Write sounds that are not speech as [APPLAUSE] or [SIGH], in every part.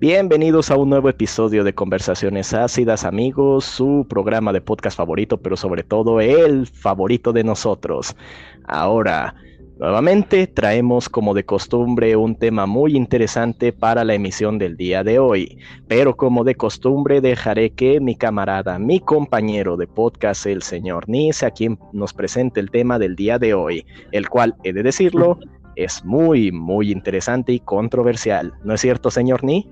Bienvenidos a un nuevo episodio de Conversaciones Ácidas, amigos, su programa de podcast favorito, pero sobre todo el favorito de nosotros. Ahora, nuevamente traemos como de costumbre un tema muy interesante para la emisión del día de hoy, pero como de costumbre dejaré que mi camarada, mi compañero de podcast, el señor Nice, a quien nos presente el tema del día de hoy, el cual, he de decirlo, es muy, muy interesante y controversial. ¿No es cierto, señor Ni?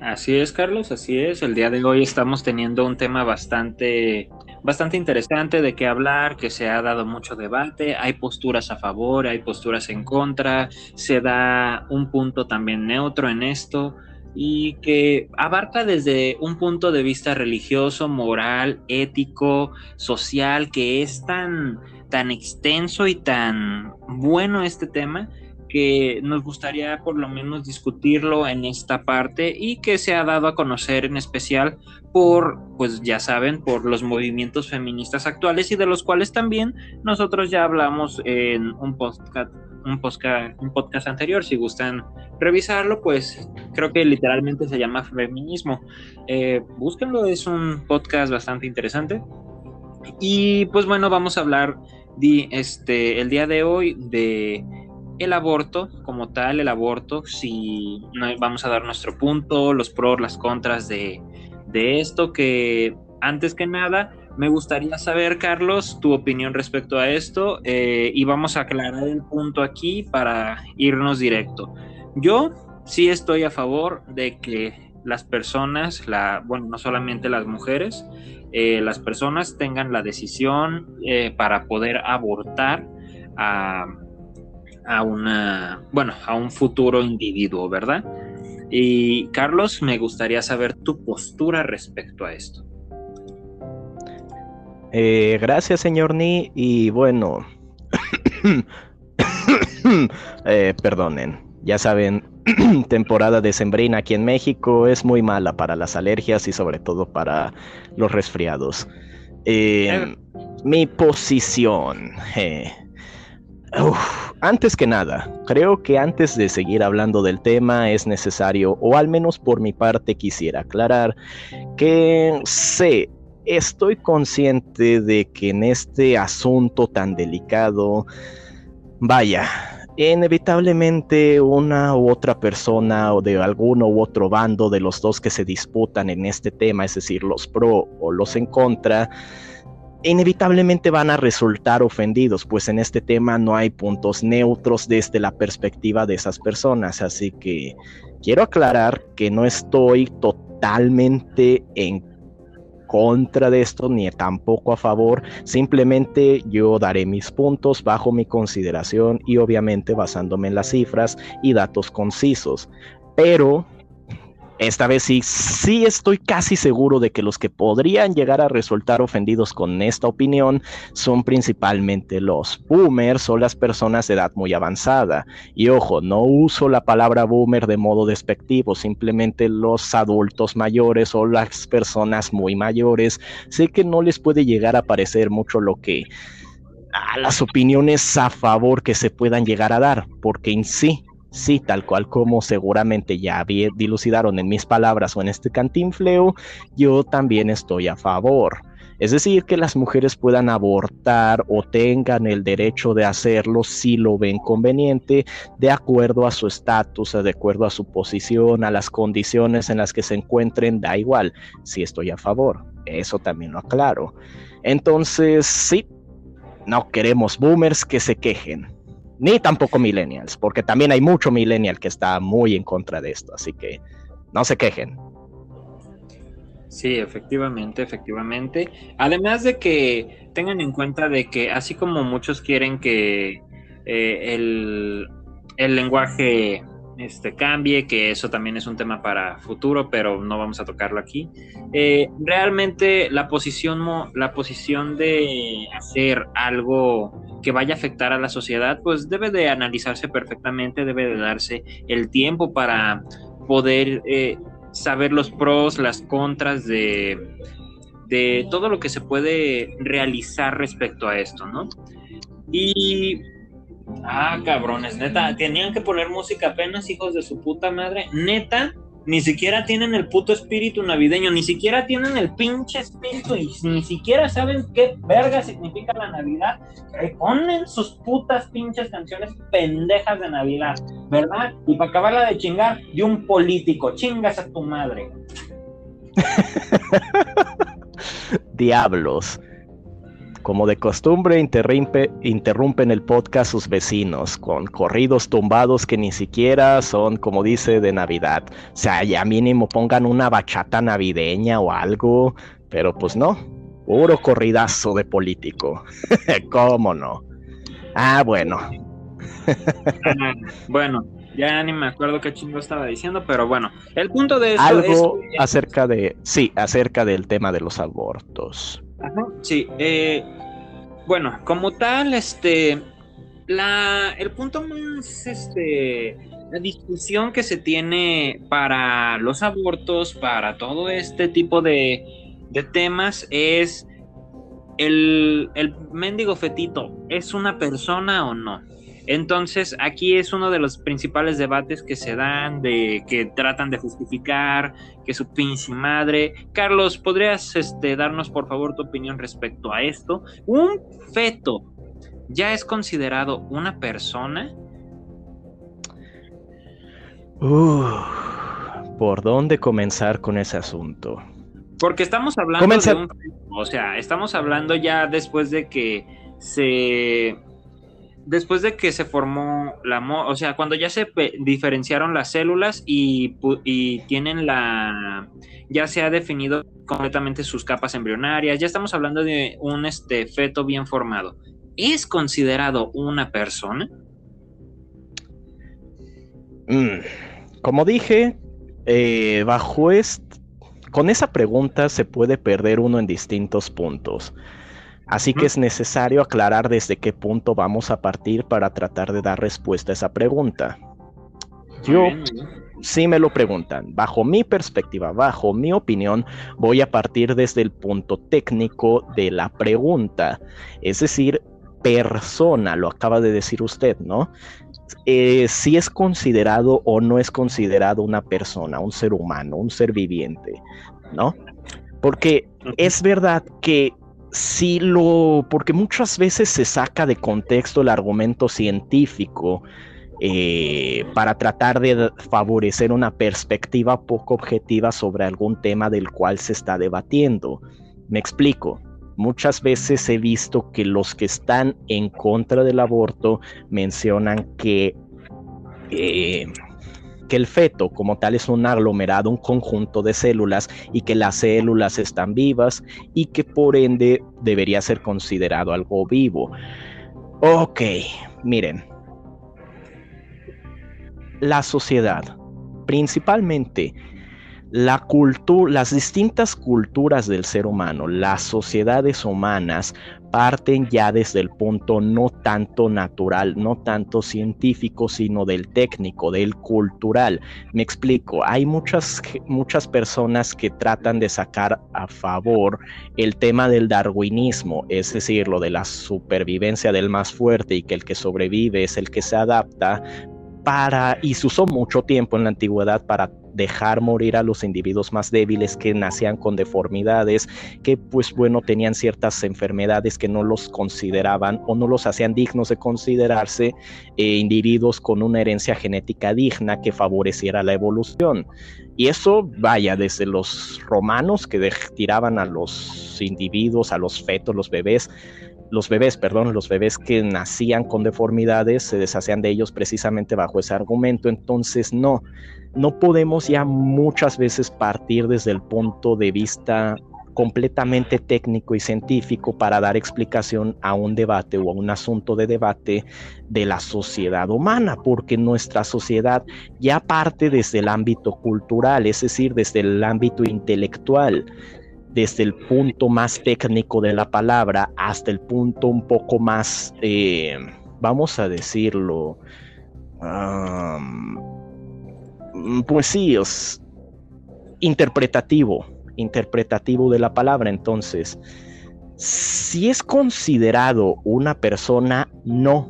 Así es, Carlos, así es. El día de hoy estamos teniendo un tema bastante, bastante interesante de qué hablar, que se ha dado mucho debate. Hay posturas a favor, hay posturas en contra. Se da un punto también neutro en esto y que abarca desde un punto de vista religioso, moral, ético, social, que es tan, tan extenso y tan bueno este tema que nos gustaría por lo menos discutirlo en esta parte y que se ha dado a conocer en especial por, pues ya saben, por los movimientos feministas actuales y de los cuales también nosotros ya hablamos en un podcast, un podcast, un podcast anterior. Si gustan revisarlo, pues creo que literalmente se llama feminismo. Eh, búsquenlo, es un podcast bastante interesante. Y pues bueno, vamos a hablar de, este, el día de hoy de el aborto como tal, el aborto, si vamos a dar nuestro punto, los pros, las contras de, esto, que antes que nada me gustaría saber, Carlos, tu opinión respecto a esto eh, y vamos a aclarar el punto aquí para irnos directo. Yo sí estoy a favor de que las personas, la, bueno, no solamente las mujeres, eh, las personas tengan la decisión eh, para poder abortar a a una, bueno, a un futuro individuo, ¿verdad? Y Carlos, me gustaría saber tu postura respecto a esto. Eh, gracias, señor Ni. Y bueno, [COUGHS] eh, perdonen, ya saben, [COUGHS] temporada de sembrina aquí en México es muy mala para las alergias y sobre todo para los resfriados. Eh, mi posición antes que nada, creo que antes de seguir hablando del tema es necesario, o al menos por mi parte quisiera aclarar, que sé, estoy consciente de que en este asunto tan delicado, vaya, inevitablemente una u otra persona o de alguno u otro bando de los dos que se disputan en este tema, es decir, los pro o los en contra, inevitablemente van a resultar ofendidos, pues en este tema no hay puntos neutros desde la perspectiva de esas personas, así que quiero aclarar que no estoy totalmente en contra de esto ni tampoco a favor, simplemente yo daré mis puntos bajo mi consideración y obviamente basándome en las cifras y datos concisos, pero esta vez sí, sí estoy casi seguro de que los que podrían llegar a resultar ofendidos con esta opinión son principalmente los boomers o las personas de edad muy avanzada. Y ojo, no uso la palabra boomer de modo despectivo, simplemente los adultos mayores o las personas muy mayores. Sé que no les puede llegar a parecer mucho lo que a las opiniones a favor que se puedan llegar a dar, porque en sí Sí, tal cual como seguramente ya dilucidaron en mis palabras o en este cantinfleo, yo también estoy a favor. Es decir, que las mujeres puedan abortar o tengan el derecho de hacerlo si lo ven conveniente, de acuerdo a su estatus, de acuerdo a su posición, a las condiciones en las que se encuentren, da igual, si estoy a favor. Eso también lo aclaro. Entonces, sí, no queremos boomers que se quejen ni tampoco millennials, porque también hay mucho millennial que está muy en contra de esto, así que no se quejen. Sí, efectivamente, efectivamente. Además de que tengan en cuenta de que así como muchos quieren que eh, el, el lenguaje este, cambie, que eso también es un tema para futuro, pero no vamos a tocarlo aquí. Eh, realmente la posición, la posición de hacer algo que vaya a afectar a la sociedad, pues debe de analizarse perfectamente, debe de darse el tiempo para poder eh, saber los pros, las contras de, de todo lo que se puede realizar respecto a esto, ¿no? Y Ah, cabrones, neta, tenían que poner música apenas, hijos de su puta madre. Neta, ni siquiera tienen el puto espíritu navideño, ni siquiera tienen el pinche espíritu y ni siquiera saben qué verga significa la Navidad. Ponen sus putas pinches canciones pendejas de Navidad, ¿verdad? Y para acabarla de chingar, de un político, chingas a tu madre. [LAUGHS] Diablos. Como de costumbre, interrumpe, interrumpen el podcast sus vecinos con corridos tumbados que ni siquiera son, como dice, de Navidad. O sea, ya mínimo pongan una bachata navideña o algo, pero pues no, puro corridazo de político. [LAUGHS] ¿Cómo no? Ah, bueno. [LAUGHS] Bueno, ya ni me acuerdo qué chingo estaba diciendo, pero bueno, el punto de esto Algo acerca de, sí, acerca del tema de los abortos. Ajá, sí, eh, bueno, como tal, este, la, el punto más, este, la discusión que se tiene para los abortos, para todo este tipo de, de temas es el, el mendigo fetito, ¿es una persona o no? Entonces, aquí es uno de los principales debates que se dan, de que tratan de justificar que su pinche madre. Carlos, ¿podrías este, darnos por favor tu opinión respecto a esto? ¿Un feto ya es considerado una persona? ¿Por dónde comenzar con ese asunto? Porque estamos hablando de un o sea, estamos hablando ya después de que se después de que se formó la, o sea, cuando ya se diferenciaron las células y, tienen la, ya se ha definido completamente sus capas embrionarias, ya estamos hablando de un este, feto bien formado. ¿Es considerado una persona? Mm, como dije, eh, bajo este, con esa pregunta se puede perder uno en distintos puntos. Así que es necesario aclarar desde qué punto vamos a partir para tratar de dar respuesta a esa pregunta. Yo, si me lo preguntan, bajo mi perspectiva, bajo mi opinión, voy a partir desde el punto técnico de la pregunta, es decir, persona, lo acaba de decir usted, ¿no? Eh, si es considerado o no es considerado una persona, un ser humano, un ser viviente, ¿no? Porque es verdad que si lo, porque muchas veces se saca de contexto el argumento científico eh, para tratar de favorecer una perspectiva poco objetiva sobre algún tema del cual se está debatiendo. Me explico. Muchas veces he visto que los que están en contra del aborto mencionan que eh, que el feto como tal es un aglomerado, un conjunto de células y que las células están vivas y que por ende debería ser considerado algo vivo. Ok, miren. La sociedad, principalmente la las distintas culturas del ser humano, las sociedades humanas, parten ya desde el punto no tanto natural, no tanto científico, sino del técnico, del cultural. Me explico, hay muchas, muchas personas que tratan de sacar a favor el tema del darwinismo, es decir, lo de la supervivencia del más fuerte y que el que sobrevive es el que se adapta, para, y se usó mucho tiempo en la antigüedad para dejar morir a los individuos más débiles que nacían con deformidades, que pues bueno tenían ciertas enfermedades que no los consideraban o no los hacían dignos de considerarse eh, individuos con una herencia genética digna que favoreciera la evolución. Y eso, vaya, desde los romanos que tiraban a los individuos, a los fetos, los bebés, los bebés, perdón, los bebés que nacían con deformidades se deshacían de ellos precisamente bajo ese argumento. Entonces, no, no podemos ya muchas veces partir desde el punto de vista completamente técnico y científico para dar explicación a un debate o a un asunto de debate de la sociedad humana, porque nuestra sociedad ya parte desde el ámbito cultural, es decir, desde el ámbito intelectual desde el punto más técnico de la palabra hasta el punto un poco más, eh, vamos a decirlo, pues sí, es interpretativo, interpretativo de la palabra. Entonces, si es considerado una persona, no,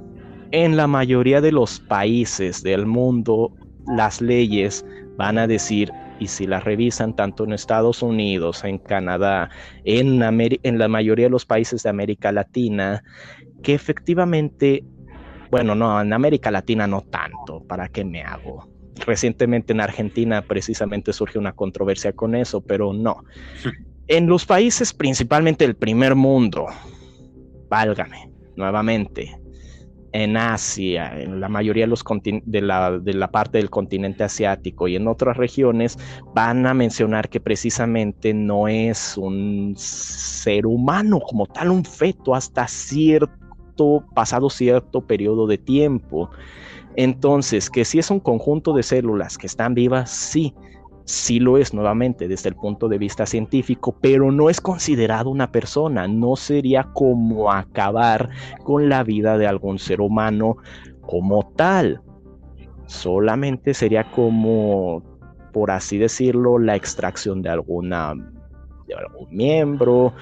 en la mayoría de los países del mundo, las leyes van a decir, y si las revisan tanto en Estados Unidos, en Canadá, en, en la mayoría de los países de América Latina, que efectivamente, bueno, no, en América Latina no tanto, ¿para qué me hago? Recientemente en Argentina precisamente surgió una controversia con eso, pero no. En los países principalmente del primer mundo, válgame, nuevamente, en Asia, en la mayoría de, los de, la, la parte del continente asiático y en otras regiones, van a mencionar que precisamente no es un ser humano como tal, un feto hasta cierto, pasado cierto periodo de tiempo. Entonces, que si es un conjunto de células que están vivas, sí, sí lo es nuevamente desde el punto de vista científico, pero no es considerado una persona, no sería como acabar con la vida de algún ser humano como tal. Solamente sería como, por así decirlo, la extracción de alguna de algún miembro,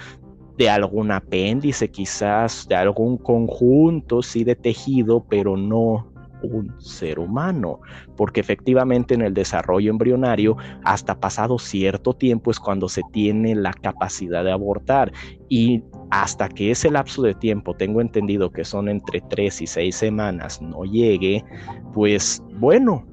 de algún apéndice quizás, de algún conjunto, sí, de tejido, pero no un ser humano, porque efectivamente en el desarrollo embrionario, hasta pasado cierto tiempo es cuando se tiene la capacidad de abortar y hasta que ese lapso de tiempo, tengo entendido que son entre tres y seis semanas, no llegue, pues bueno,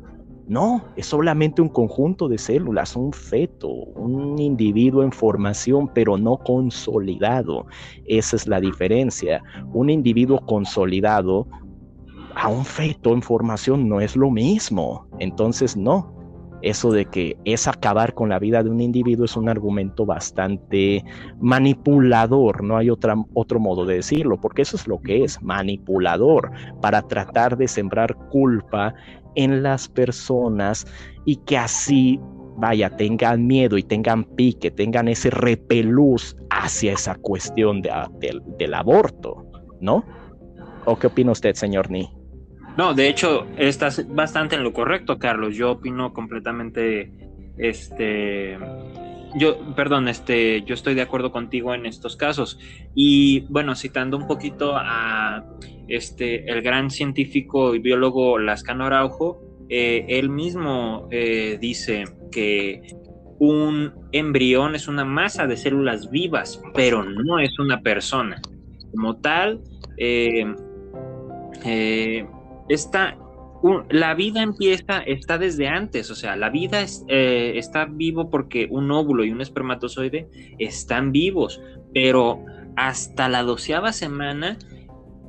no, es solamente un conjunto de células, un feto, un individuo en formación, pero no consolidado. Esa es la diferencia. Un individuo consolidado a un feto en formación no es lo mismo. Entonces, no. Eso de que es acabar con la vida de un individuo es un argumento bastante manipulador, no hay otro modo de decirlo, porque eso es lo que es, manipulador, para tratar de sembrar culpa en las personas y que así vaya, tengan miedo y tengan pique, tengan ese repelús hacia esa cuestión del aborto, ¿no? ¿O qué opina usted, señor Ni? No, de hecho, estás bastante en lo correcto, Carlos. Yo opino completamente, este, yo, perdón, este, yo estoy de acuerdo contigo en estos casos. Y bueno, citando un poquito a este, el gran científico y biólogo Lascano Araujo, eh, él mismo eh, dice que un embrión es una masa de células vivas, pero no es una persona. Como tal, eh, está, la vida empieza, está desde antes, o sea, la vida es, eh, está vivo porque un óvulo y un espermatozoide están vivos, pero hasta la doceava semana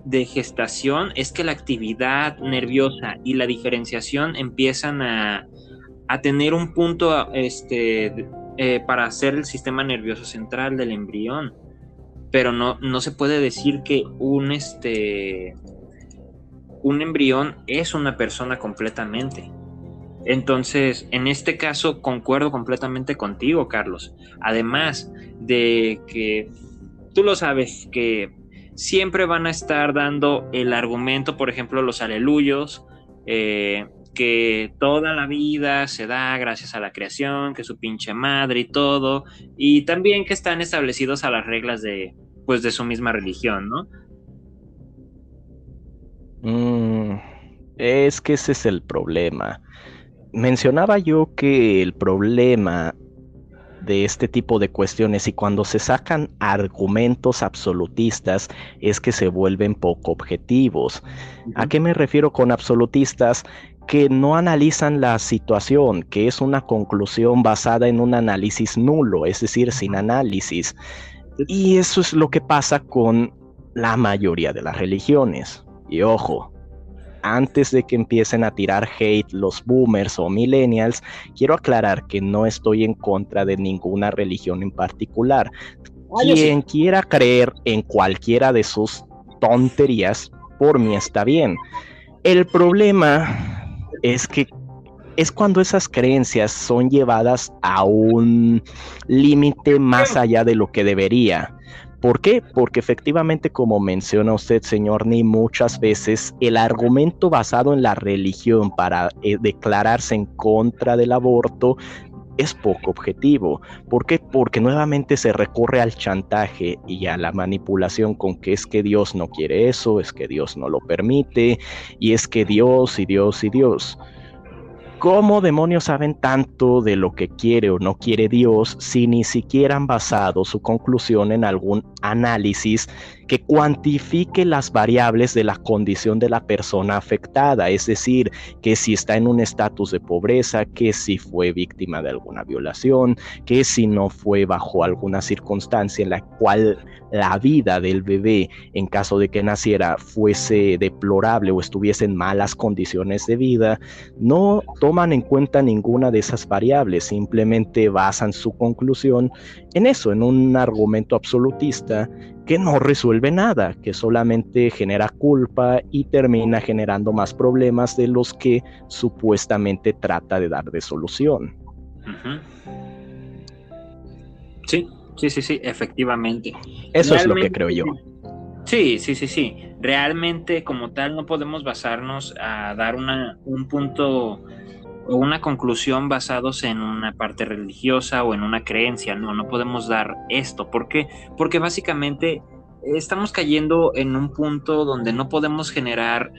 de gestación es que la actividad nerviosa y la diferenciación empiezan a, a tener un punto este, eh, para hacer el sistema nervioso central del embrión. Pero no, no se puede decir que un, este, un embrión es una persona completamente. Entonces, en este caso, concuerdo completamente contigo, Carlos. Además de que tú lo sabes que siempre van a estar dando el argumento, por ejemplo, los aleluyos, eh, que toda la vida se da gracias a la creación, que su pinche madre y todo, y también que están establecidos a las reglas de, pues, de su misma religión, ¿no? Mm, es que ese es el problema. Mencionaba yo que el problema de este tipo de cuestiones y cuando se sacan argumentos absolutistas es que se vuelven poco objetivos. ¿A qué me refiero con absolutistas? Que no analizan la situación, que es una conclusión basada en un análisis nulo, es decir, sin análisis. Y eso es lo que pasa con la mayoría de las religiones. Y ojo, antes de que empiecen a tirar hate los boomers o millennials, quiero aclarar que no estoy en contra de ninguna religión en particular. Ah, Quien quiera creer en cualquiera de sus tonterías, por mí está bien. El problema es que es cuando esas creencias son llevadas a un límite más allá de lo que debería. ¿Por qué? Porque efectivamente, como menciona usted, señor Ni, muchas veces el argumento basado en la religión para eh, declararse en contra del aborto es poco objetivo. ¿Por qué? Porque nuevamente se recurre al chantaje y a la manipulación con que es que Dios no quiere eso, es que Dios no lo permite, y es que Dios y Dios y Dios. ¿Cómo demonios saben tanto de lo que quiere o no quiere Dios si ni siquiera han basado su conclusión en algún análisis que cuantifique las variables de la condición de la persona afectada? Es decir, que si está en un estatus de pobreza, que si fue víctima de alguna violación, que si no fue bajo alguna circunstancia en la cual la vida del bebé, en caso de que naciera, fuese deplorable o estuviese en malas condiciones de vida, no toman en cuenta ninguna de esas variables, simplemente basan su conclusión en eso, en un argumento absolutista que no resuelve nada, que solamente genera culpa y termina generando más problemas de los que supuestamente trata de dar de solución. Sí, Sí, sí, sí, efectivamente. Eso es lo que creo yo. Sí, sí, sí, sí. Realmente como tal no podemos basarnos a dar una, un punto o una conclusión basados en una parte religiosa o en una creencia. No, no podemos dar esto. ¿Por qué? Porque básicamente estamos cayendo en un punto donde no podemos generar...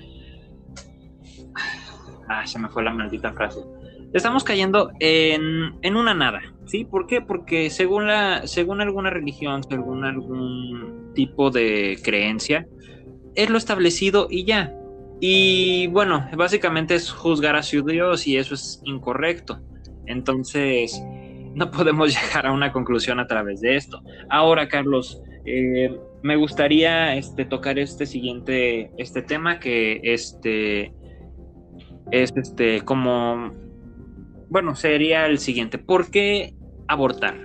Ah, se me fue la maldita frase estamos cayendo en, una nada, ¿sí? ¿Por qué? Porque según, la, según alguna religión, según algún tipo de creencia, es lo establecido y ya. Y bueno, básicamente es juzgar a su Dios y eso es incorrecto. Entonces, [LAUGHS] no podemos [LAUGHS] llegar a una conclusión a través de esto. Ahora, Carlos, eh, me gustaría este, tocar este siguiente este tema que este, es este, como bueno, sería el siguiente. ¿Por qué abortar?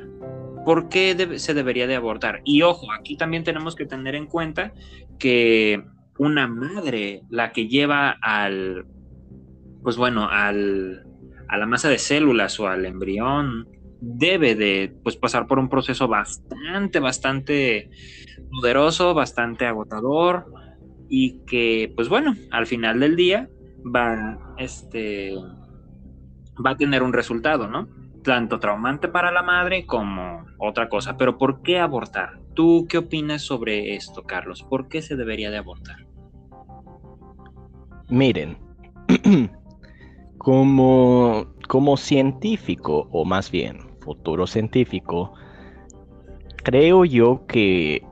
¿Por qué se debería de abortar? Y ojo, aquí también tenemos que tener en cuenta que una madre, la que lleva al, pues bueno, al, a la masa de células o al embrión, debe de pues, pasar por un proceso bastante, bastante poderoso, bastante agotador y que, pues bueno, al final del día va, este, va a tener un resultado, ¿no? Tanto traumante para la madre como otra cosa. Pero ¿por qué abortar? ¿Tú qué opinas sobre esto, Carlos? ¿Por qué se debería de abortar? Miren, [CLEARS THROAT] como, como científico, o más bien futuro científico, creo yo que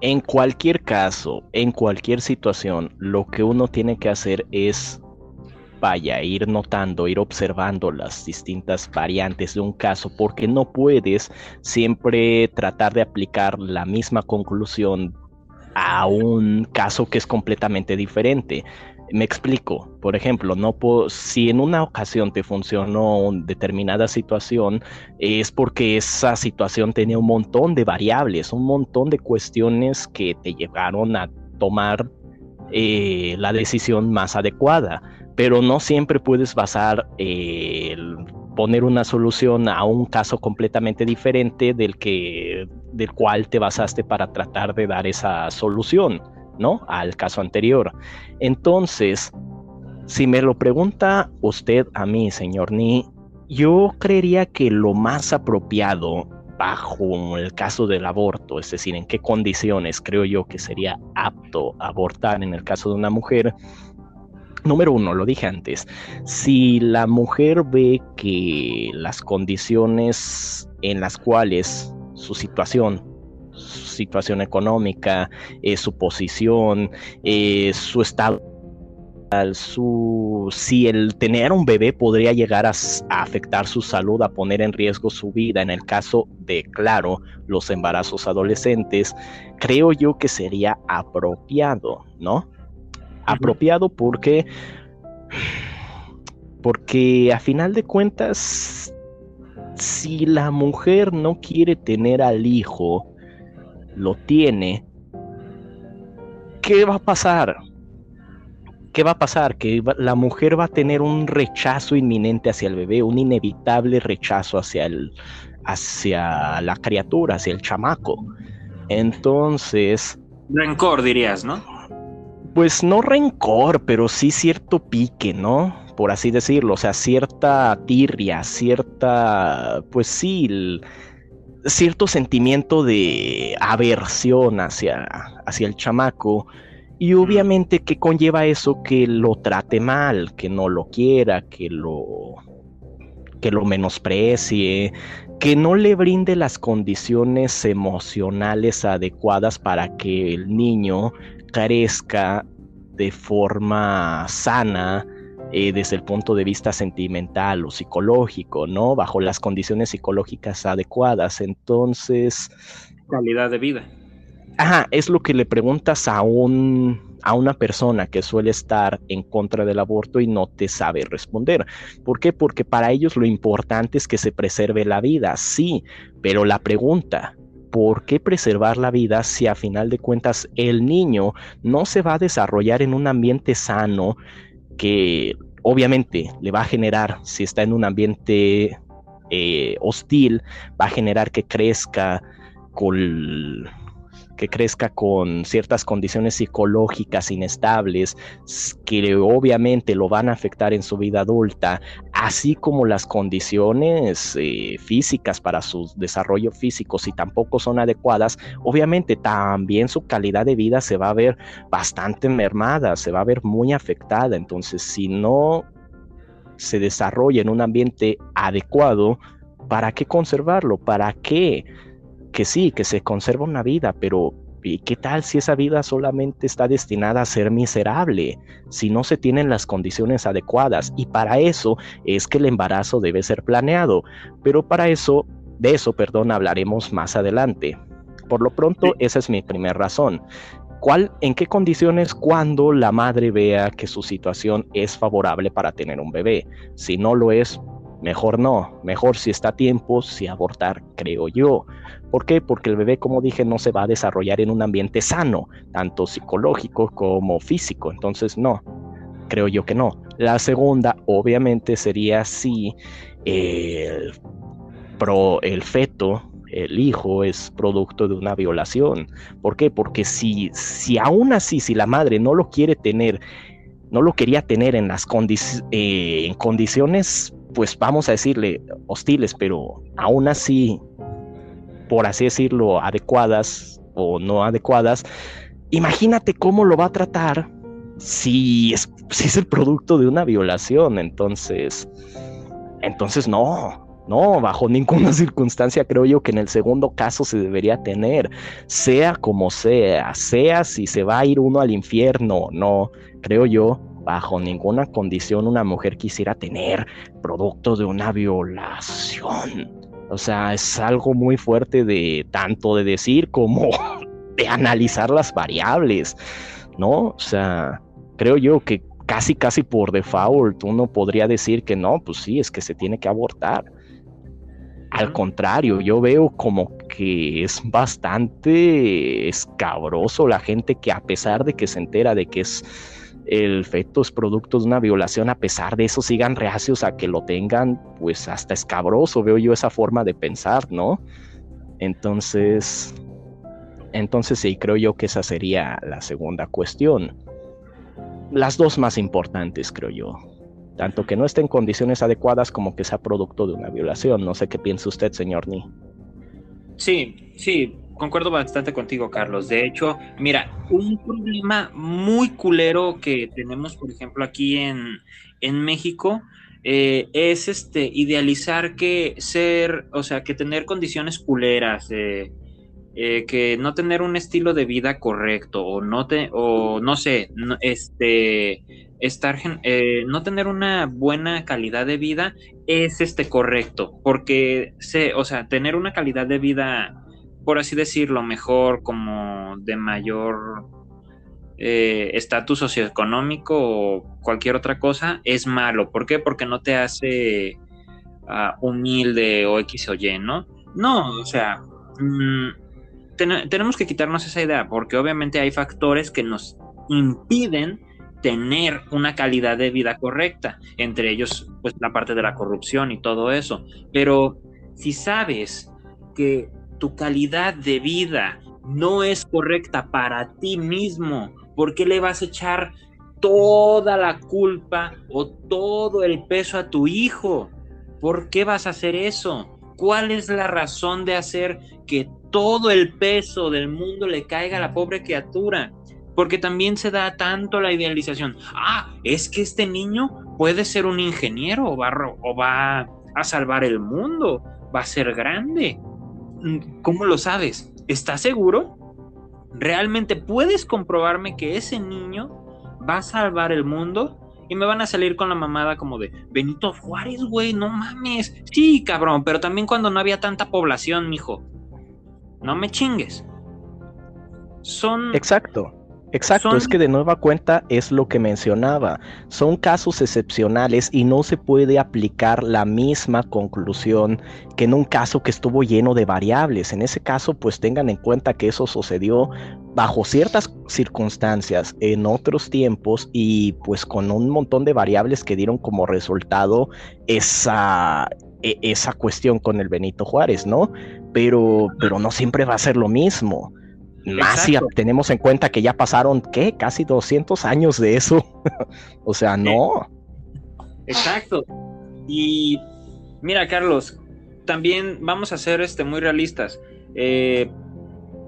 en cualquier caso, en cualquier situación, lo que uno tiene que hacer es vaya, ir notando, ir observando las distintas variantes de un caso, porque no puedes siempre tratar de aplicar la misma conclusión a un caso que es completamente diferente. Me explico, por ejemplo, no si en una ocasión te funcionó determinada situación, es porque esa situación tenía un montón de variables, un montón de cuestiones que te llevaron a tomar eh, la decisión más adecuada. Pero no siempre puedes basar eh, poner una solución a un caso completamente diferente del que del cual te basaste para tratar de dar esa solución, ¿no? Al caso anterior. Entonces, si me lo pregunta usted a mí, señor Ni, yo creería que lo más apropiado bajo el caso del aborto, es decir, en qué condiciones creo yo que sería apto abortar en el caso de una mujer, Número uno, lo dije antes, si la mujer ve que las condiciones en las cuales su situación, situación económica, eh, su posición, eh, su estado, su, si el tener un bebé podría llegar a, a, afectar su salud, a poner en riesgo su vida, en el caso de, claro, los embarazos adolescentes, creo yo que sería apropiado, ¿no? apropiado porque porque a final de cuentas si la mujer no quiere tener al hijo lo tiene ¿qué va a pasar? ¿Qué va a pasar? Que la mujer va a tener un rechazo inminente hacia el bebé, un inevitable rechazo hacia el hacia la criatura, hacia el chamaco. Entonces, rencor dirías, ¿no? pues no rencor, pero sí cierto pique, ¿no? por así decirlo, o sea, cierta tirria, cierta, pues sí, cierto sentimiento de aversión hacia, hacia el chamaco. Y obviamente que conlleva eso que lo trate mal, que no lo quiera, que lo que lo menosprecie, que no le brinde las condiciones emocionales adecuadas para que el niño crezca de forma sana eh, desde el punto de vista sentimental o psicológico, ¿no? Bajo las condiciones psicológicas adecuadas. Entonces... Calidad de vida. Ajá, es lo que le preguntas a un a una persona que suele estar en contra del aborto y no te sabe responder. ¿Por qué? Porque para ellos lo importante es que se preserve la vida, sí, pero la pregunta, ¿por qué preservar la vida si a final de cuentas el niño no se va a desarrollar en un ambiente sano que obviamente le va a generar, si está en un ambiente eh, hostil, va a generar que crezca con que crezca con ciertas condiciones psicológicas inestables que obviamente lo van a afectar en su vida adulta, así como las condiciones eh, físicas para su desarrollo físico, si tampoco son adecuadas, obviamente también su calidad de vida se va a ver bastante mermada, se va a ver muy afectada. Entonces, si no se desarrolla en un ambiente adecuado, ¿para qué conservarlo? ¿Para qué? Que sí, que se conserva una vida, pero ¿y qué tal si esa vida solamente está destinada a ser miserable? Si no se tienen las condiciones adecuadas. Y para eso es que el embarazo debe ser planeado. Pero para eso, de eso, perdón, hablaremos más adelante. Por lo pronto, esa es mi primera razón. ¿Cuál, ¿En qué condiciones cuando la madre vea que su situación es favorable para tener un bebé? Si no lo es, Mejor no, mejor si está a tiempo, si abortar, creo yo. ¿Por qué? Porque el bebé, como dije, no se va a desarrollar en un ambiente sano, tanto psicológico como físico. Entonces, no, creo yo que no. La segunda, obviamente, sería si el, pro, el feto, el hijo, es producto de una violación. ¿Por qué? Porque si, si aún así, si la madre no lo quiere tener, no lo quería tener en las eh, en condiciones pues vamos a decirle hostiles, pero aún así, por así decirlo, adecuadas o no adecuadas, imagínate cómo lo va a tratar si es, si es el producto de una violación. Entonces, entonces no, no, bajo ninguna [LAUGHS] circunstancia creo yo que en el segundo caso se debería tener, sea como sea, sea si se va a ir uno al infierno, no, creo yo bajo ninguna condición una mujer quisiera tener producto de una violación. O sea, es algo muy fuerte de tanto de decir como [LAUGHS] de analizar las variables, ¿no? O sea, creo yo que casi, casi por default uno podría decir que no, pues sí, es que se tiene que abortar. Al contrario, yo veo como que es bastante escabroso la gente que a pesar de que se entera de que es el feto es producto de una violación, a pesar de eso sigan reacios a que lo tengan, pues hasta escabroso, veo yo esa forma de pensar, ¿no? Entonces, entonces sí, creo yo que esa sería la segunda cuestión. Las dos más importantes, creo yo. Tanto que no esté en condiciones adecuadas como que sea producto de una violación. No sé qué piensa usted, señor Ni. Sí, sí, concuerdo bastante contigo, Carlos. De hecho, mira, un problema muy culero que tenemos, por ejemplo, aquí en, México, eh, es este idealizar que ser, o sea, que tener condiciones culeras, eh, eh, que no tener un estilo de vida correcto, o no te, o no sé, este estar no tener una buena calidad de vida es este correcto, porque se, o sea, tener una calidad de vida por así decirlo, mejor, como de mayor eh, estatus socioeconómico o cualquier otra cosa, es malo. ¿Por qué? Porque no te hace ah, humilde o X o Y, ¿no? No, o sea, mm, tenemos que quitarnos esa idea, porque obviamente hay factores que nos impiden tener una calidad de vida correcta, entre ellos pues la parte de la corrupción y todo eso. Pero si sabes que tu calidad de vida no es correcta para ti mismo, ¿por qué le vas a echar toda la culpa o todo el peso a tu hijo. ¿Por qué vas a hacer eso? ¿Cuál es la razón de hacer que todo el peso del mundo le caiga a la pobre criatura? Porque también se da tanto la idealización. Ah, es que este niño puede ser un ingeniero o va, o va a salvar el mundo, va a ser grande. ¿Cómo lo sabes? ¿Estás seguro? ¿Realmente puedes comprobarme que ese niño va a salvar el mundo y me van a salir con la mamada como de Benito Juárez, güey, no mames. Sí, cabrón, pero también cuando no había tanta población, mijo. No me chingues. Son. Exacto. Exacto, es que de nueva cuenta es lo que mencionaba. Son casos excepcionales y no se puede aplicar la misma conclusión que en un caso que estuvo lleno de variables. En ese caso, pues tengan en cuenta que eso sucedió bajo ciertas circunstancias en otros tiempos y pues con un montón de variables que dieron como resultado esa, e, esa cuestión con el Benito Juárez, ¿no? Pero, pero no siempre va a ser lo mismo. Más si tenemos en cuenta que ya pasaron, ¿qué? Casi 200 años de eso. [LAUGHS] o sea, no. Exacto. Y mira, Carlos, también vamos a ser este, muy realistas. Eh,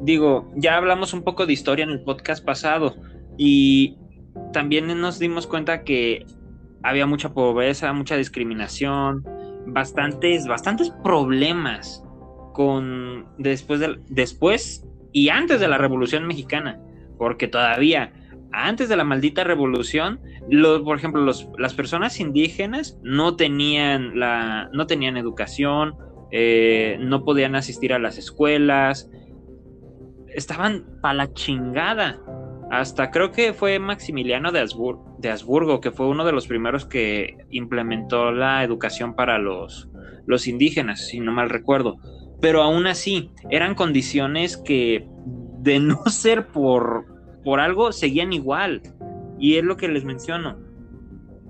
digo, ya hablamos un poco de historia en el podcast pasado y también nos dimos cuenta que había mucha pobreza, mucha discriminación, bastantes, bastantes problemas con después de, después y antes de la Revolución Mexicana, porque todavía antes de la maldita revolución, por ejemplo, las personas indígenas no tenían, la, no tenían educación, eh, no podían asistir a las escuelas, estaban para la chingada. Hasta creo que fue Maximiliano de, de Habsburgo, que fue uno de los primeros que implementó la educación para los, los indígenas, si no mal recuerdo pero aún así eran condiciones que de [LAUGHS] no ser por, por algo seguían igual. Y es lo que les menciono.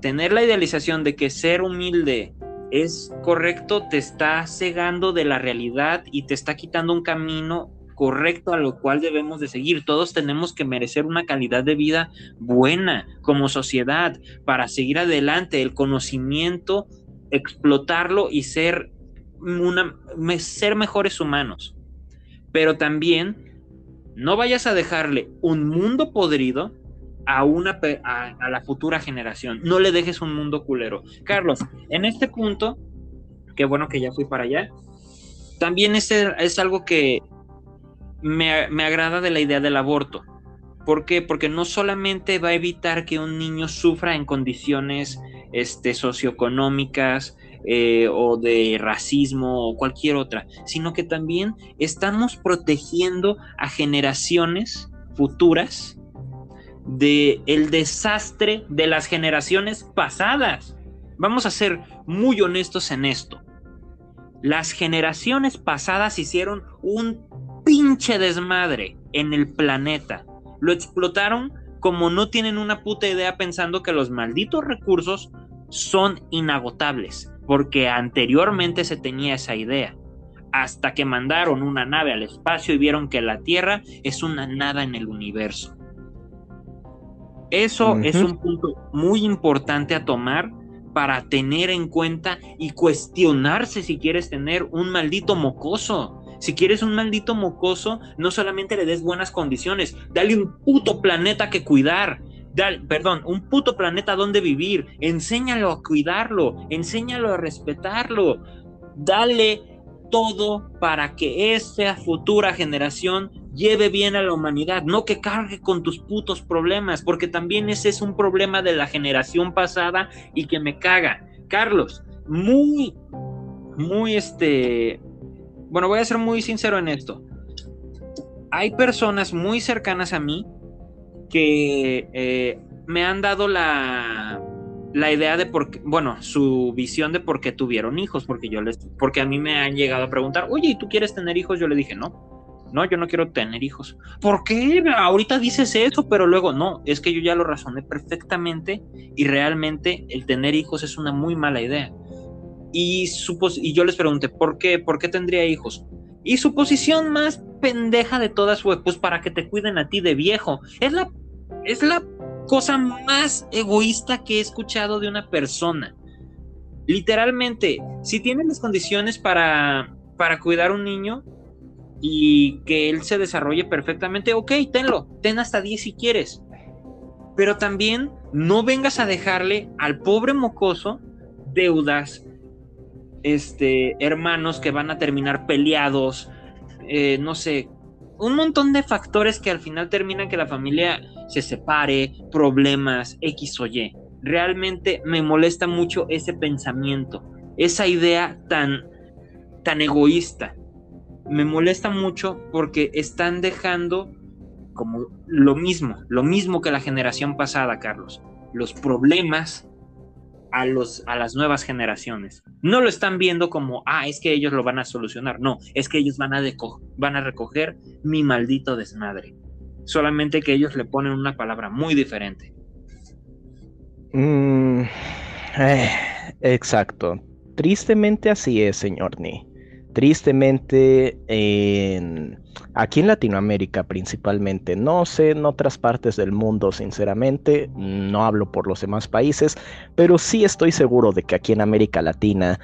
Tener la idealización de que ser humilde es correcto te está cegando de la realidad y te está quitando un camino correcto a lo cual debemos de seguir. Todos tenemos que merecer una calidad de vida buena como sociedad para seguir adelante. El conocimiento, explotarlo y ser ser mejores humanos. Pero también no vayas a dejarle un mundo podrido a, una, a, la futura generación. No le dejes un mundo culero. Carlos, en este punto, qué bueno que ya fui para allá, también es, es algo que me, me agrada de la idea del aborto. ¿Por qué? Porque no solamente va a evitar que un niño sufra en condiciones este, socioeconómicas, eh, o de racismo o cualquier otra, sino que también estamos protegiendo a generaciones futuras de el desastre de las generaciones pasadas. Vamos a ser muy honestos en esto. Las generaciones pasadas hicieron un pinche desmadre en el planeta. Lo explotaron como no tienen una puta idea pensando que los malditos recursos son inagotables porque anteriormente se tenía esa idea, hasta que mandaron una nave al espacio y vieron que la Tierra es una nada en el universo. Eso es un punto muy importante a tomar para tener en cuenta y cuestionarse si quieres tener un maldito mocoso. Si quieres un maldito mocoso, no solamente le des buenas condiciones, dale un puto planeta que cuidar, perdón, un puto planeta donde vivir, enséñalo a cuidarlo, enséñalo a respetarlo, dale todo para que esa futura generación lleve bien a la humanidad, no que cargue con tus putos problemas, porque también ese es un problema de la generación pasada y que me caga. Carlos, muy, muy este, bueno, voy a ser muy sincero en esto. Hay personas muy cercanas a mí que eh, me han dado la, la idea de por qué, bueno, su visión de por qué tuvieron hijos, porque yo les, porque a mí me han llegado a preguntar, oye, ¿y tú quieres tener hijos? Yo le dije, no, no, yo no quiero tener hijos. ¿Por qué? Ahorita dices eso, pero luego no, es que yo ya lo razoné perfectamente y realmente el tener hijos es una muy mala idea. Y, y yo les pregunté, ¿por qué? ¿Por qué tendría hijos? Y su posición más pendeja de todas fue, pues para que te cuiden a ti de viejo. Es la es la cosa más egoísta que he escuchado de una persona. Literalmente, si tienes las condiciones para, para cuidar a un niño y que él se desarrolle perfectamente, ok, tenlo, ten hasta 10 si quieres. Pero también no vengas a dejarle al pobre mocoso deudas, este, hermanos que van a terminar peleados, eh, no sé, un montón de factores que al final terminan que la familia se separe, problemas, X o Y. Realmente me molesta mucho ese pensamiento, esa idea tan, tan egoísta. Me molesta mucho porque están dejando como lo mismo, lo mismo que la generación pasada, Carlos. Los problemas a, los, a las nuevas generaciones. No lo están viendo como, ah, es que ellos lo van a solucionar. No, es que ellos van a, van a recoger mi maldito desmadre. Solamente que ellos le ponen una palabra muy diferente. Mm, eh, exacto. Tristemente así es, señor Ni. Tristemente, aquí en Latinoamérica principalmente, no sé en otras partes del mundo, sinceramente, no hablo por los demás países, pero sí estoy seguro de que aquí en América Latina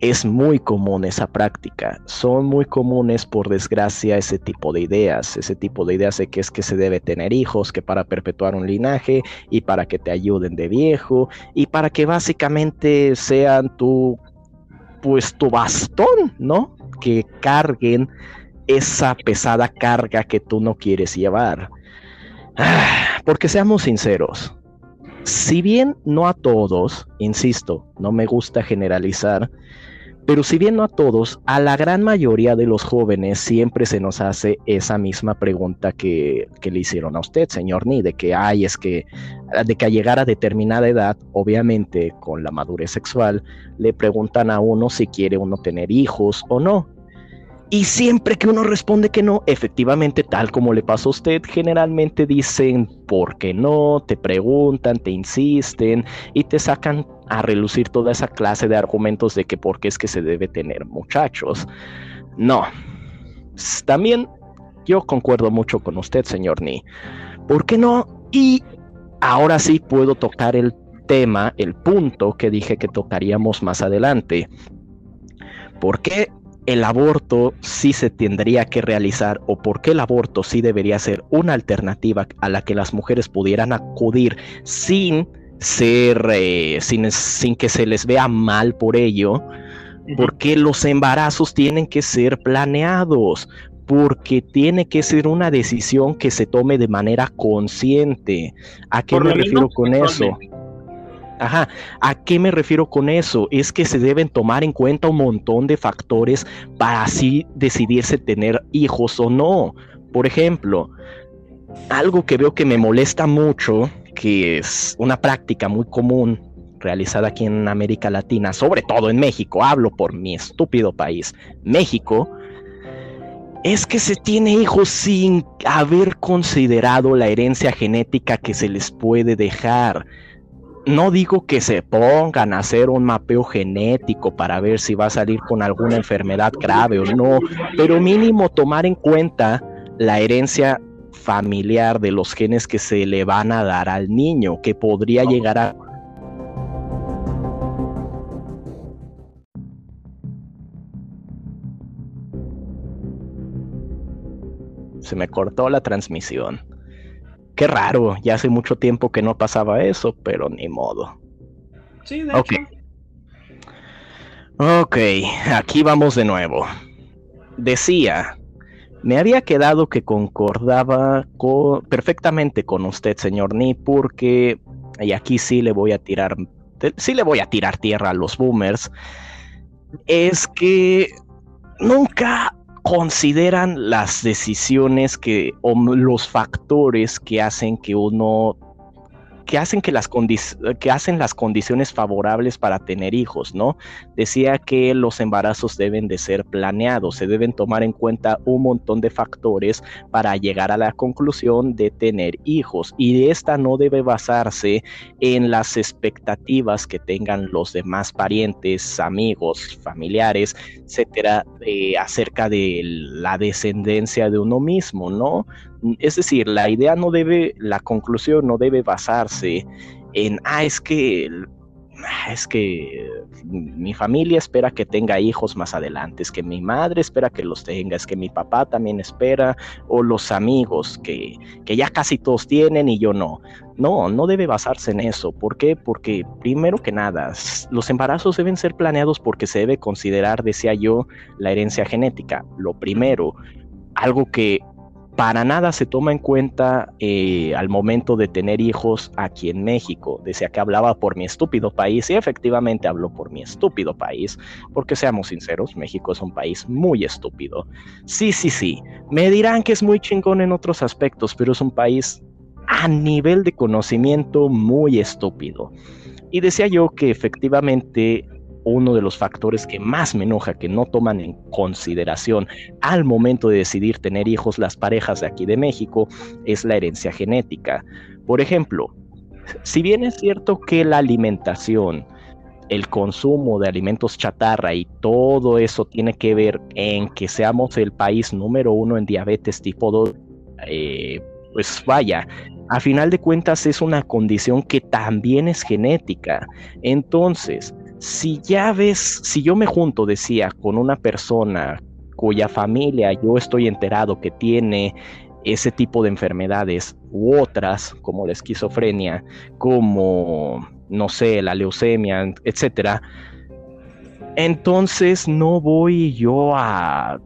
es muy común esa práctica. Son muy comunes, por desgracia, ese tipo de ideas. Ese tipo de ideas de que es que se debe tener hijos, que para perpetuar un linaje y para que te ayuden de viejo y para que básicamente sean tu pues tu bastón, ¿no? Que carguen esa pesada carga que tú no quieres llevar. Ah, porque seamos sinceros, si bien no a todos, insisto, no me gusta generalizar, pero si bien no a todos, a la gran mayoría de los jóvenes siempre se nos hace esa misma pregunta que, que le hicieron a usted, señor Ni, de que hay, es que, de que al llegar a determinada edad, obviamente con la madurez sexual, le preguntan a uno si quiere uno tener hijos o no. Y siempre que uno responde que no, efectivamente, tal como le pasó a usted, generalmente dicen por qué no, te preguntan, te insisten y te sacan a relucir toda esa clase de argumentos de que por qué es que se debe tener muchachos. No. También yo concuerdo mucho con usted, señor Ni. ¿Por qué no? Y ahora sí puedo tocar el tema, el punto que dije que tocaríamos más adelante. ¿Por qué el aborto sí se tendría que realizar o por qué el aborto sí debería ser una alternativa a la que las mujeres pudieran acudir sin ser, eh, sin, sin, que se les vea mal por ello, porque los embarazos tienen que ser planeados, porque tiene que ser una decisión que se tome de manera consciente. ¿A qué me refiero con eso? Ajá, ¿a qué me refiero con eso? Es que se deben tomar en cuenta un montón de factores para así decidirse tener hijos o no. Por ejemplo, algo que veo que me molesta mucho, que es una práctica muy común realizada aquí en América Latina, sobre todo en México, hablo por mi estúpido país, México, es que se tiene hijos sin haber considerado la herencia genética que se les puede dejar no digo que se pongan a hacer un mapeo genético para ver si va a salir con alguna enfermedad grave o no, pero mínimo tomar en cuenta la herencia familiar de los genes que se le van a dar al niño, que podría llegar a... Se me cortó la transmisión. Qué raro, ya hace mucho tiempo que no pasaba eso, pero ni modo. Sí, de okay. Ok, aquí vamos de nuevo. Decía, me había quedado que concordaba perfectamente con usted, señor Ni, porque, y aquí sí le voy a tirar, sí le voy a tirar tierra a los boomers, es que nunca consideran las decisiones que o los factores que hacen que uno que hacen que las que hacen las condiciones favorables para tener hijos, ¿no? Decía que los embarazos deben de ser planeados, se deben tomar en cuenta un montón de factores para llegar a la conclusión de tener hijos y esta no debe basarse en las expectativas que tengan los demás parientes, amigos, familiares, etcétera, eh, acerca de la descendencia de uno mismo, ¿no? Es decir, la idea no debe, la conclusión no debe basarse en, ah, es que es que mi familia espera que tenga hijos más adelante, es que mi madre espera que los tenga, es que mi papá también espera, o los amigos que, que ya casi todos tienen y yo no. No, no debe basarse en eso. ¿Por qué? Porque primero que nada, los embarazos deben ser planeados porque se debe considerar, decía yo, la herencia genética. Lo primero, algo que para nada se toma en cuenta eh, al momento de tener hijos aquí en México. Decía que hablaba por mi estúpido país y efectivamente habló por mi estúpido país, porque seamos sinceros, México es un país muy estúpido. Sí, sí, sí, me dirán que es muy chingón en otros aspectos, pero es un país a nivel de conocimiento muy estúpido. Y decía yo que efectivamente uno de los factores que más me enoja que no toman en consideración al momento de decidir tener hijos las parejas de aquí de México es la herencia genética. Por ejemplo, si bien es cierto que la alimentación, el consumo de alimentos chatarra y todo eso tiene que ver en que seamos el país número uno en diabetes tipo 2, eh, pues vaya, a final de cuentas es una condición que también es genética. Entonces, si ya ves, si yo me junto, decía, con una persona cuya familia yo estoy enterado que tiene ese tipo de enfermedades u otras, como la esquizofrenia, como, no sé, la leucemia, etcétera, entonces no voy yo a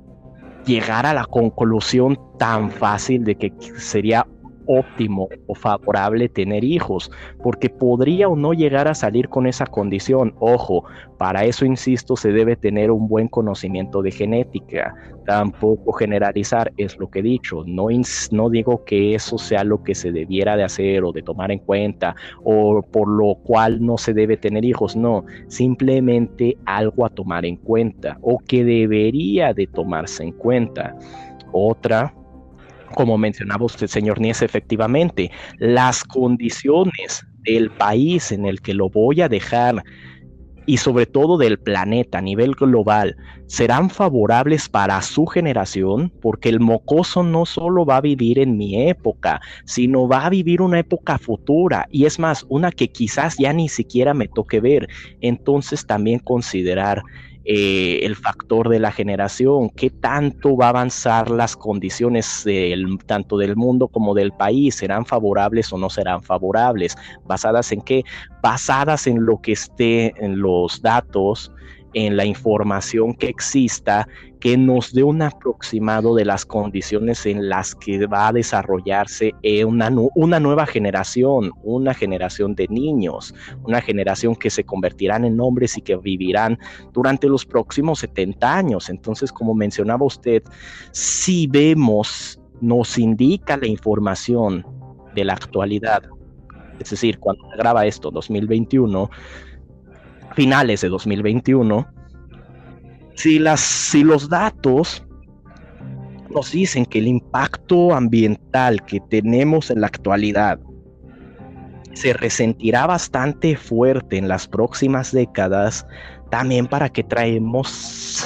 llegar a la conclusión tan fácil de que sería óptimo o favorable tener hijos, porque podría o no llegar a salir con esa condición. Ojo, para eso, insisto, se debe tener un buen conocimiento de genética. Tampoco generalizar es lo que he dicho. No, no digo que eso sea lo que se debiera de hacer o de tomar en cuenta o por lo cual no se debe tener hijos. No, simplemente algo a tomar en cuenta o que debería de tomarse en cuenta. Otra como mencionaba usted, señor Nies, efectivamente, las condiciones del país en el que lo voy a dejar y sobre todo del planeta a nivel global serán favorables para su generación, porque el mocoso no solo va a vivir en mi época, sino va a vivir una época futura y es más, una que quizás ya ni siquiera me toque ver. Entonces también considerar eh, el factor de la generación, qué tanto va a avanzar las condiciones del, tanto del mundo como del país, serán favorables o no serán favorables, basadas en qué, basadas en lo que esté en los datos, en la información que exista que nos dé un aproximado de las condiciones en las que va a desarrollarse eh, una, una nueva generación, una generación de niños, una generación que se convertirán en hombres y que vivirán durante los próximos 70 años. Entonces, como mencionaba usted, si vemos, nos indica la información de la actualidad, es decir, cuando graba esto, 2021, finales de 2021, si, las, si los datos nos dicen que el impacto ambiental que tenemos en la actualidad se resentirá bastante fuerte en las próximas décadas, también para que traemos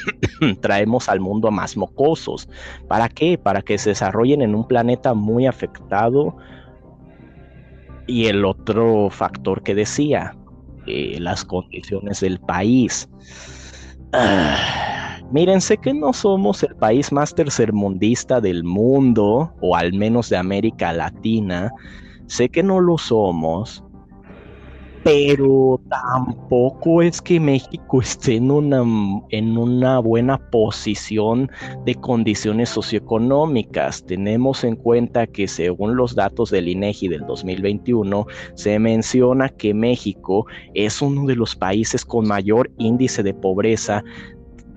[COUGHS] traemos al mundo a más mocosos. ¿Para qué? Para que se desarrollen en un planeta muy afectado. Y el otro factor que decía, eh, las condiciones del país. Ah, miren, sé que no somos el país más tercermundista del mundo, o al menos de América Latina. Sé que no lo somos, pero tampoco es que México [LAUGHS] esté en una, en una buena posición de condiciones socioeconómicas. Tenemos en cuenta que según los datos del INEGI del 2021, se menciona que México es uno de los países con mayor índice de pobreza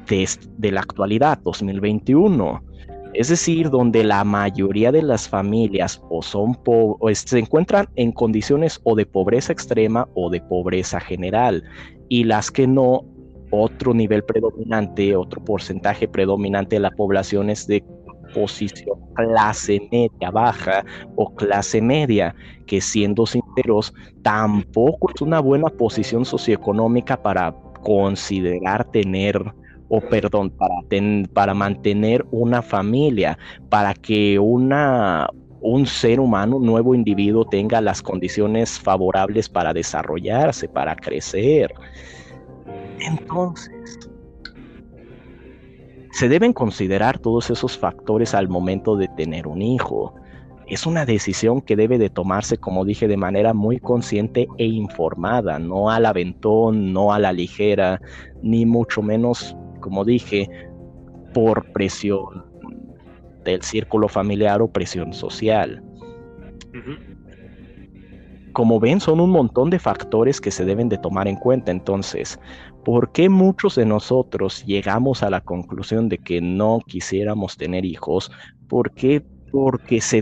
de, de la actualidad, 2021 es decir, donde la mayoría de las familias o son o se encuentran en condiciones o de pobreza extrema o de pobreza general, y las que no, otro nivel predominante, otro porcentaje predominante de la población es de posición clase media baja o clase media, que siendo sinceros, tampoco es una buena posición socioeconómica para considerar tener o perdón, para, para mantener una familia, para que una, un ser humano, un nuevo individuo tenga las condiciones favorables para desarrollarse, para crecer. Entonces, se deben considerar todos esos factores al momento de tener un hijo. Es una decisión que debe de tomarse, como dije, de manera muy consciente e informada, no al aventón, no a la ligera, ni mucho menos, como dije, por presión del círculo familiar o presión social. Como ven, son un montón de factores que se deben de tomar en cuenta. Entonces, ¿por qué muchos de nosotros llegamos a la conclusión de que no quisiéramos tener hijos? ¿Por qué? Porque se,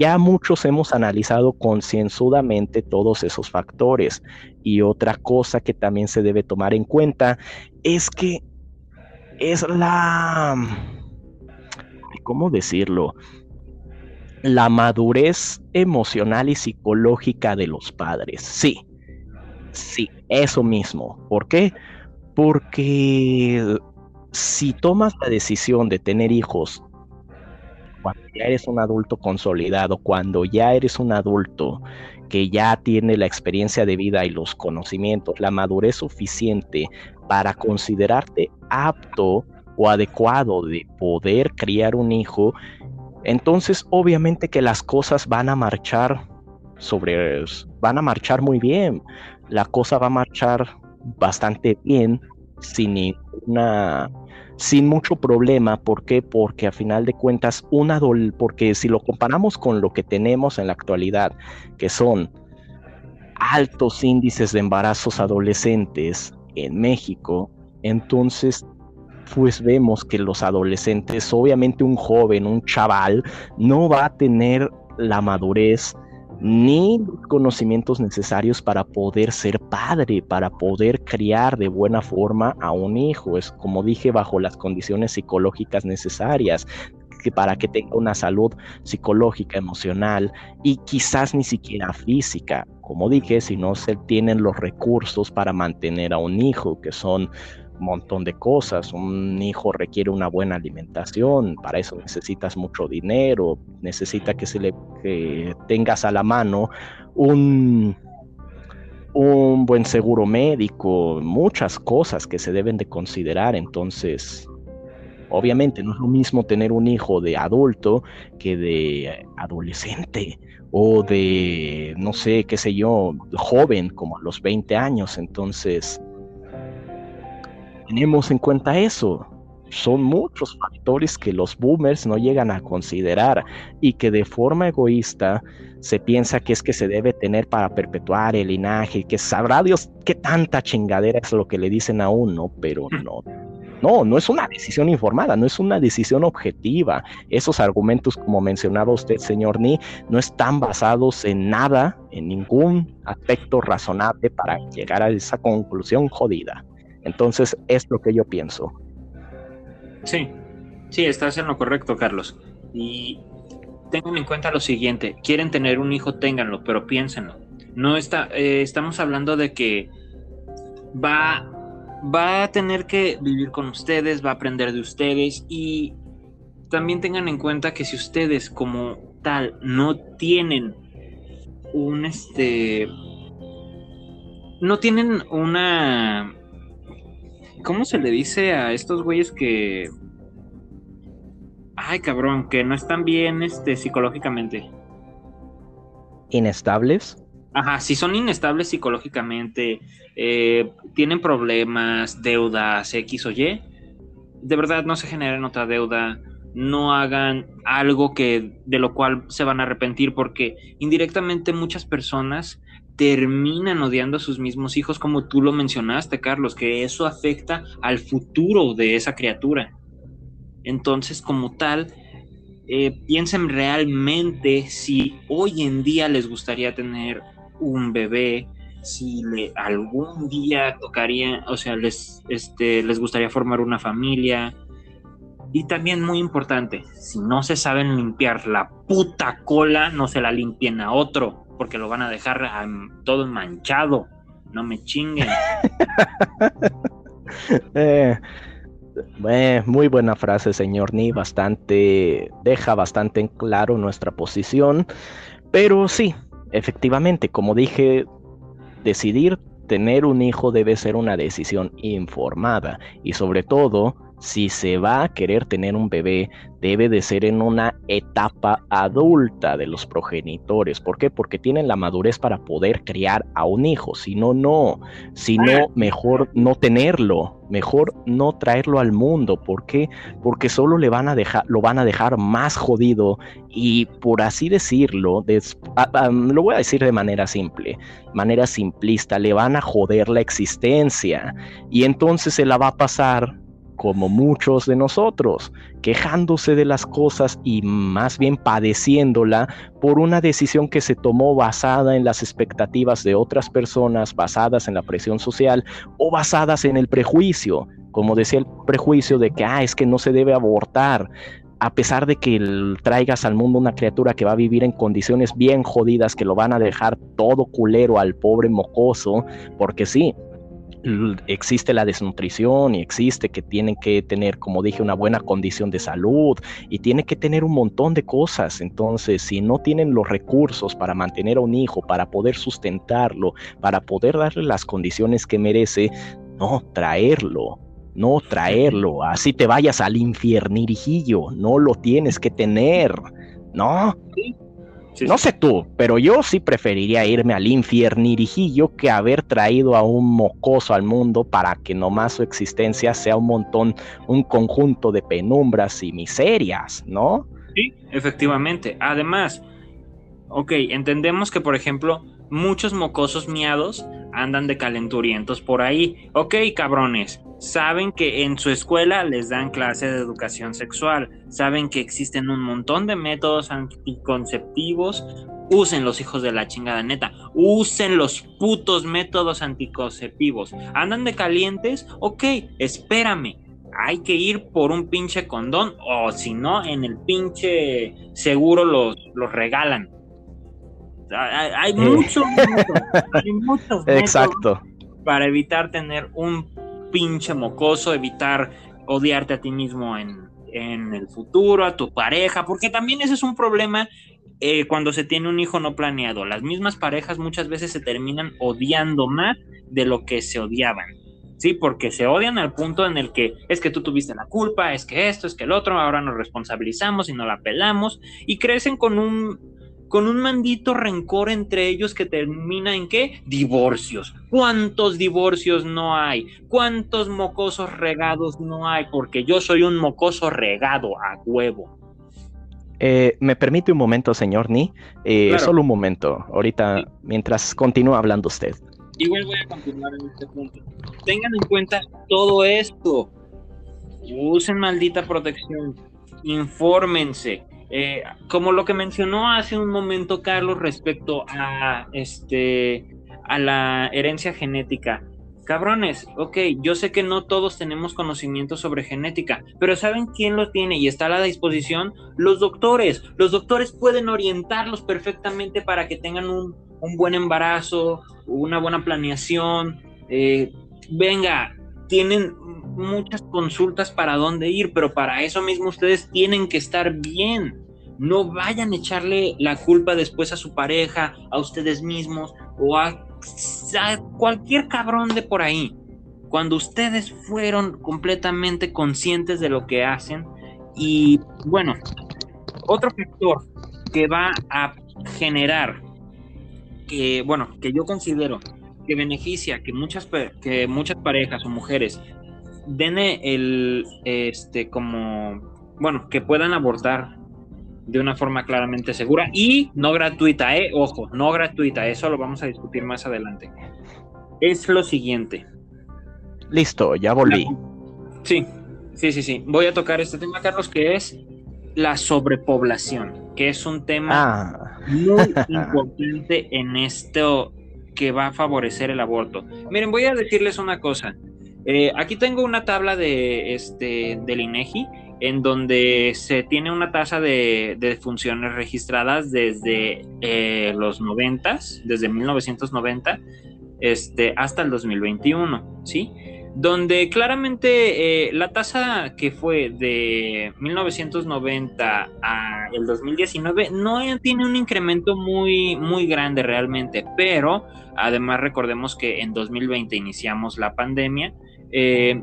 ya muchos hemos analizado concienzudamente todos esos factores. Y otra cosa que también se debe tomar en cuenta es que es la ¿cómo decirlo? La madurez emocional y psicológica de los padres. Sí, sí, eso mismo. ¿Por qué? Porque si tomas la decisión de tener hijos cuando ya eres un adulto consolidado, cuando ya eres un adulto que ya tiene la experiencia de vida y los conocimientos, la madurez suficiente para considerarte apto o adecuado de poder criar un hijo, entonces obviamente que las cosas van a marchar sobre, van a marchar muy bien, la cosa va a marchar bastante bien, sin ninguna, sin mucho problema, ¿por qué? Porque a final de cuentas, una porque si lo comparamos con lo que tenemos en la actualidad, que son altos índices de embarazos adolescentes en México, entonces pues vemos que los adolescentes, obviamente un joven, un chaval, no va a tener la madurez ni los conocimientos necesarios para poder ser padre, para poder criar de buena forma a un hijo. Es como dije, bajo las condiciones psicológicas necesarias que para que tenga una salud psicológica, emocional y quizás ni siquiera física. Como dije, si no se tienen los recursos para mantener a un hijo, que son montón de cosas. Un hijo requiere una buena alimentación, para eso necesitas mucho dinero, necesita que se le tengas a la mano un un buen seguro médico, muchas cosas que se deben de considerar. Entonces, obviamente no es lo mismo tener un hijo de adulto que de adolescente o de, no sé, qué sé yo, joven como a los 20 años. Entonces, tenemos en cuenta eso. Son muchos factores que los boomers no llegan a considerar y que de forma egoísta se piensa que es que se debe tener para perpetuar el linaje, que sabrá Dios qué tanta chingadera es lo que le dicen a uno, pero no. No, no es una decisión informada, no es una decisión objetiva. Esos argumentos, como mencionaba usted, señor Ni, no están basados en nada, en ningún aspecto razonable para llegar a esa conclusión jodida. Entonces es lo que yo pienso. Sí, sí, estás en lo correcto, Carlos. Y tengan en cuenta lo siguiente, quieren tener un hijo, ténganlo, pero piénsenlo. No está, eh, estamos hablando de que va, va a tener que vivir con ustedes, va a aprender de ustedes y también tengan en cuenta que si ustedes como tal no tienen un este no tienen una ¿Cómo se le dice a estos güeyes que. Ay, cabrón, que no están bien este, psicológicamente? ¿Inestables? Ajá, si son inestables psicológicamente, eh, tienen problemas, deudas, X o Y, de verdad no se generen otra deuda, no hagan algo que de lo cual se van a arrepentir porque indirectamente muchas personas terminan odiando a sus mismos hijos, como tú lo mencionaste, Carlos, que eso afecta al futuro de esa criatura. Entonces, como tal, eh, piensen realmente si hoy en día les gustaría tener un bebé, si le, algún día tocaría, o sea, les, este, les gustaría formar una familia. Y también muy importante, si no se saben limpiar la puta cola, no se la limpien a otro porque lo van a dejar todo manchado. No me chinguen. [LAUGHS] Eh, Eh, muy buena frase, señor Ni, bastante, deja bastante en claro nuestra posición, pero sí, efectivamente, como dije, decidir tener un hijo debe ser una decisión informada y sobre todo si se va a querer tener un bebé, debe de ser en una etapa adulta de los progenitores. ¿Por qué? Porque tienen la madurez para poder criar a un hijo. Si no, no. Si no, mejor no tenerlo. Mejor no traerlo al mundo. ¿Por qué? Porque solo le van a dejar, lo van a dejar más jodido y por así decirlo, lo voy a decir de manera simple, manera simplista, le van a joder la existencia y entonces se la va a pasar como muchos de nosotros, quejándose de las cosas y más bien padeciéndola por una decisión que se tomó basada en las expectativas de otras personas, basadas en la presión social o basadas en el prejuicio, como decía el prejuicio de que, ah, es que no se debe abortar, a pesar de que traigas al mundo una criatura que va a vivir en condiciones bien jodidas, que lo van a dejar todo culero al pobre mocoso, porque sí, existe la desnutrición y existe que tienen que tener, como dije, una buena condición de salud y tiene que tener un montón de cosas. Entonces, si no tienen los recursos para mantener a un hijo, para poder sustentarlo, para poder darle las condiciones que merece, no traerlo. No traerlo, así te vayas al infiernirijillo, no lo tienes que tener, ¿no? No sé tú, pero yo sí preferiría irme al infiernirijillo que haber traído a un mocoso al mundo para que nomás su existencia sea un montón, un conjunto de penumbras y miserias, ¿no? Sí, efectivamente. Además, ok, entendemos que, por ejemplo, muchos mocosos miados andan de calenturientos por ahí. Ok, cabrones, saben que en su escuela les dan clase de educación sexual, saben que existen un montón de métodos anticonceptivos. Usen los hijos de la chingada neta, usen los putos métodos anticonceptivos. ¿Andan de calientes? Ok, espérame, hay que ir por un pinche condón o si no, en el pinche seguro los, los regalan. [LAUGHS] Hay, muchos, hay muchos Exacto. para evitar tener un pinche mocoso, evitar odiarte a ti mismo en, el futuro, a tu pareja, porque también ese es un problema eh, cuando se tiene un hijo no planeado. Las mismas parejas muchas veces se terminan odiando más de lo que se odiaban. Sí, porque se odian al punto en el que es que tú tuviste la culpa, es que esto, es que el otro, ahora nos responsabilizamos y no la pelamos y crecen con un con un mandito rencor entre ellos que termina en qué? Divorcios. ¿Cuántos divorcios no hay? ¿Cuántos mocosos regados no hay? Porque yo soy un mocoso regado a huevo. Eh, ¿Me permite un momento, señor Ni? Eh, solo un momento, ahorita, mientras continúa hablando usted. Igual voy a continuar en este punto. Tengan en cuenta todo esto. Usen maldita protección. Infórmense eh, como lo que mencionó hace un momento Carlos respecto a este a la herencia genética. Cabrones, ok, yo sé que no todos tenemos conocimiento sobre genética, pero ¿saben quién lo tiene y está a la disposición? Los doctores. Los doctores pueden orientarlos perfectamente para que tengan un, buen embarazo, una buena planeación. Eh, venga, tienen muchas consultas para dónde ir, pero para eso mismo ustedes tienen que estar bien. No vayan a echarle la culpa después a su pareja, a ustedes mismos o a, cualquier cabrón de por ahí. Cuando ustedes fueron completamente conscientes de lo que hacen y bueno, otro factor que va a generar que bueno, que yo considero que beneficia que muchas que muchas parejas o mujeres den el, este, como, bueno, que puedan abortar de una forma claramente segura y no gratuita, ¿eh? Ojo, no gratuita, eso lo vamos a discutir más adelante. Es lo siguiente. Listo, ya volví. Sí, sí, sí, sí. Voy a tocar este tema, Carlos, que es la sobrepoblación, que es un tema ah. muy [LAUGHS] importante en esto que va a favorecer el aborto. Miren, voy a decirles una cosa. Eh, aquí tengo una tabla de este del INEGI en donde se tiene una tasa de, funciones registradas desde eh, los 90, desde 1990 este, hasta el 2021, ¿sí? donde claramente eh, la tasa que fue de 1990 a el 2019 no tiene un incremento muy, muy grande realmente, pero además recordemos que en 2020 iniciamos la pandemia. Eh,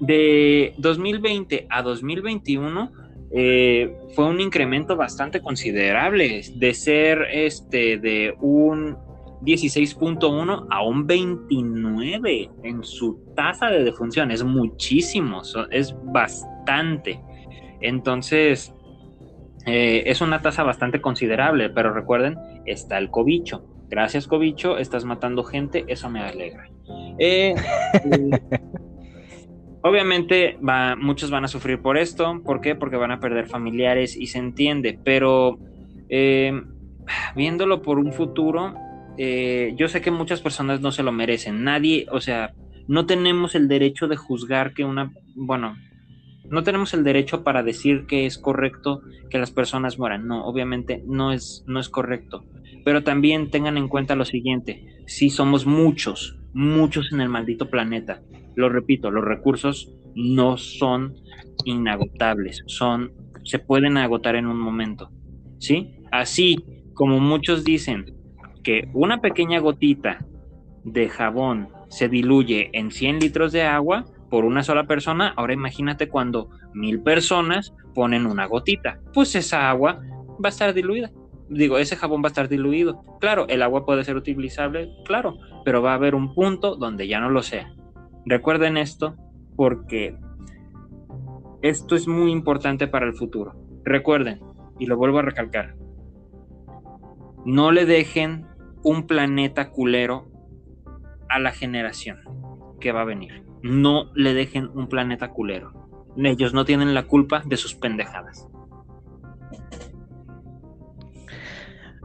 de 2020 a 2021 eh, fue un incremento bastante considerable de ser este de un 16.1 a un 29 en su tasa de defunción. Es muchísimo, es bastante. Entonces, eh, es una tasa bastante considerable, pero recuerden, está el cobicho. Gracias, cobicho, estás matando gente, eso me alegra. Eh, [LAUGHS] obviamente, va, muchos van a sufrir por esto. ¿Por qué? Porque van a perder familiares y se entiende, pero eh, viéndolo por un futuro, eh, yo sé que muchas personas no se lo merecen. Nadie, o sea, no tenemos el derecho de juzgar que una, bueno, no tenemos el derecho para decir que es correcto que las personas mueran. No, obviamente no es, no es correcto. Pero también tengan en cuenta lo siguiente, si somos muchos, muchos en el maldito planeta, lo repito, los recursos no son inagotables, son, se pueden agotar en un momento, ¿sí? Así como muchos dicen, que una pequeña gotita de jabón se diluye en 100 litros de agua por una sola persona, ahora imagínate cuando mil personas ponen una gotita, pues esa agua va a estar diluida. Digo, ese jabón va a estar diluido. Claro, el agua puede ser utilizable, claro, pero va a haber un punto donde ya no lo sea. Recuerden esto porque esto es muy importante para el futuro. Recuerden, y lo vuelvo a recalcar, no le dejen un planeta culero a la generación que va a venir. No le dejen un planeta culero. Ellos no tienen la culpa de sus pendejadas.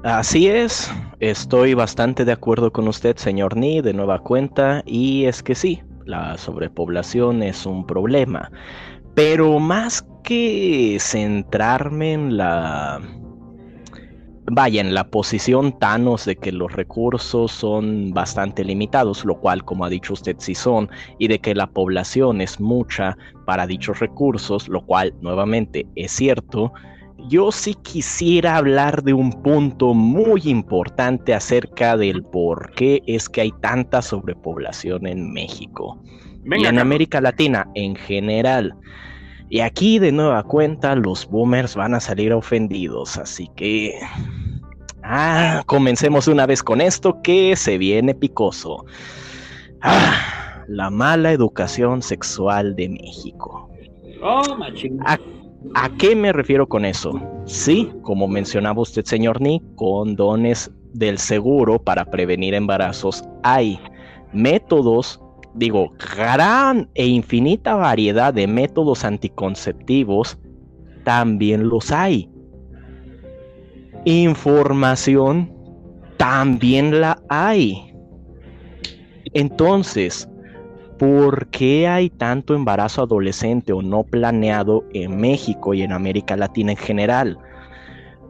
Así es, estoy bastante de acuerdo con usted, señor Ni, de nueva cuenta, y es que sí, la sobrepoblación es un problema, pero más que centrarme en la vaya, en la posición Thanos de que los recursos son bastante limitados, lo cual, como ha dicho usted, sí son, y de que la población es mucha para dichos recursos, lo cual, nuevamente, es cierto, yo sí quisiera hablar de un punto muy importante acerca del por qué es que hay tanta sobrepoblación en México y en América Latina en general. Y aquí de nueva cuenta los boomers van a salir ofendidos, así que... Ah, comencemos una vez con esto que se viene picoso. Ah, la mala educación sexual de México. Oh, ¿A, ¿A qué me refiero con eso? Sí, como mencionaba usted, señor Nick, condones del seguro para prevenir embarazos hay métodos digo, gran e infinita variedad de métodos anticonceptivos, también los hay. Información, también la hay. Entonces, ¿por qué hay tanto embarazo adolescente o no planeado en México y en América Latina en general?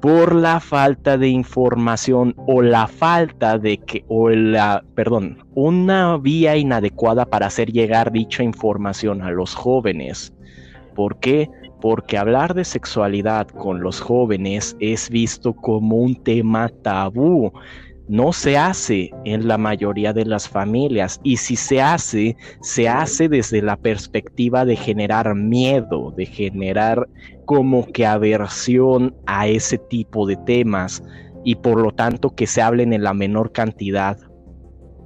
por la falta de información o la falta de que, o la, perdón, una vía inadecuada para hacer llegar dicha información a los jóvenes. ¿Por qué? Porque hablar de sexualidad con los jóvenes es visto como un tema tabú no se hace en la mayoría de las familias y si se hace, se hace desde la perspectiva de generar miedo, de generar como que aversión a ese tipo de temas y por lo tanto que se hablen en la menor cantidad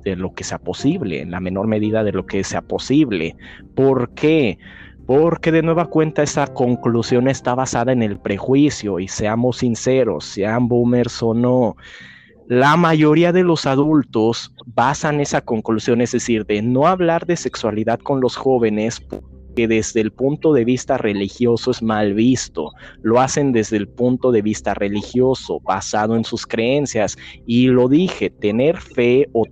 de lo que sea posible, en la menor medida de lo que sea posible. ¿Por qué? Porque de nueva cuenta esa conclusión está basada en el prejuicio y seamos sinceros, sean boomers o no, la mayoría de los adultos basan esa conclusión, es decir, de no hablar de sexualidad con los jóvenes porque desde el punto de vista religioso es mal visto. Lo hacen desde el punto de vista religioso, basado en sus creencias. Y lo dije, tener fe o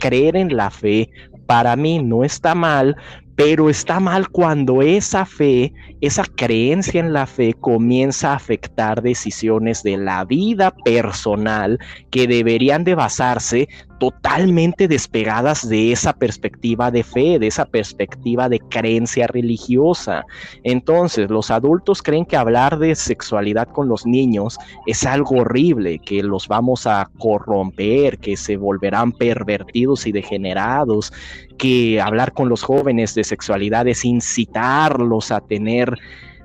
creer en la fe para mí no está mal, pero está mal cuando esa fe, esa creencia en la fe comienza a afectar decisiones de la vida personal que deberían de basarse totalmente despegadas de esa perspectiva de fe, de esa perspectiva de creencia religiosa. Entonces, los adultos creen que hablar de sexualidad con los niños es algo horrible, que los vamos a corromper, que se volverán pervertidos y degenerados, que hablar con los jóvenes de sexualidad es incitarlos a tener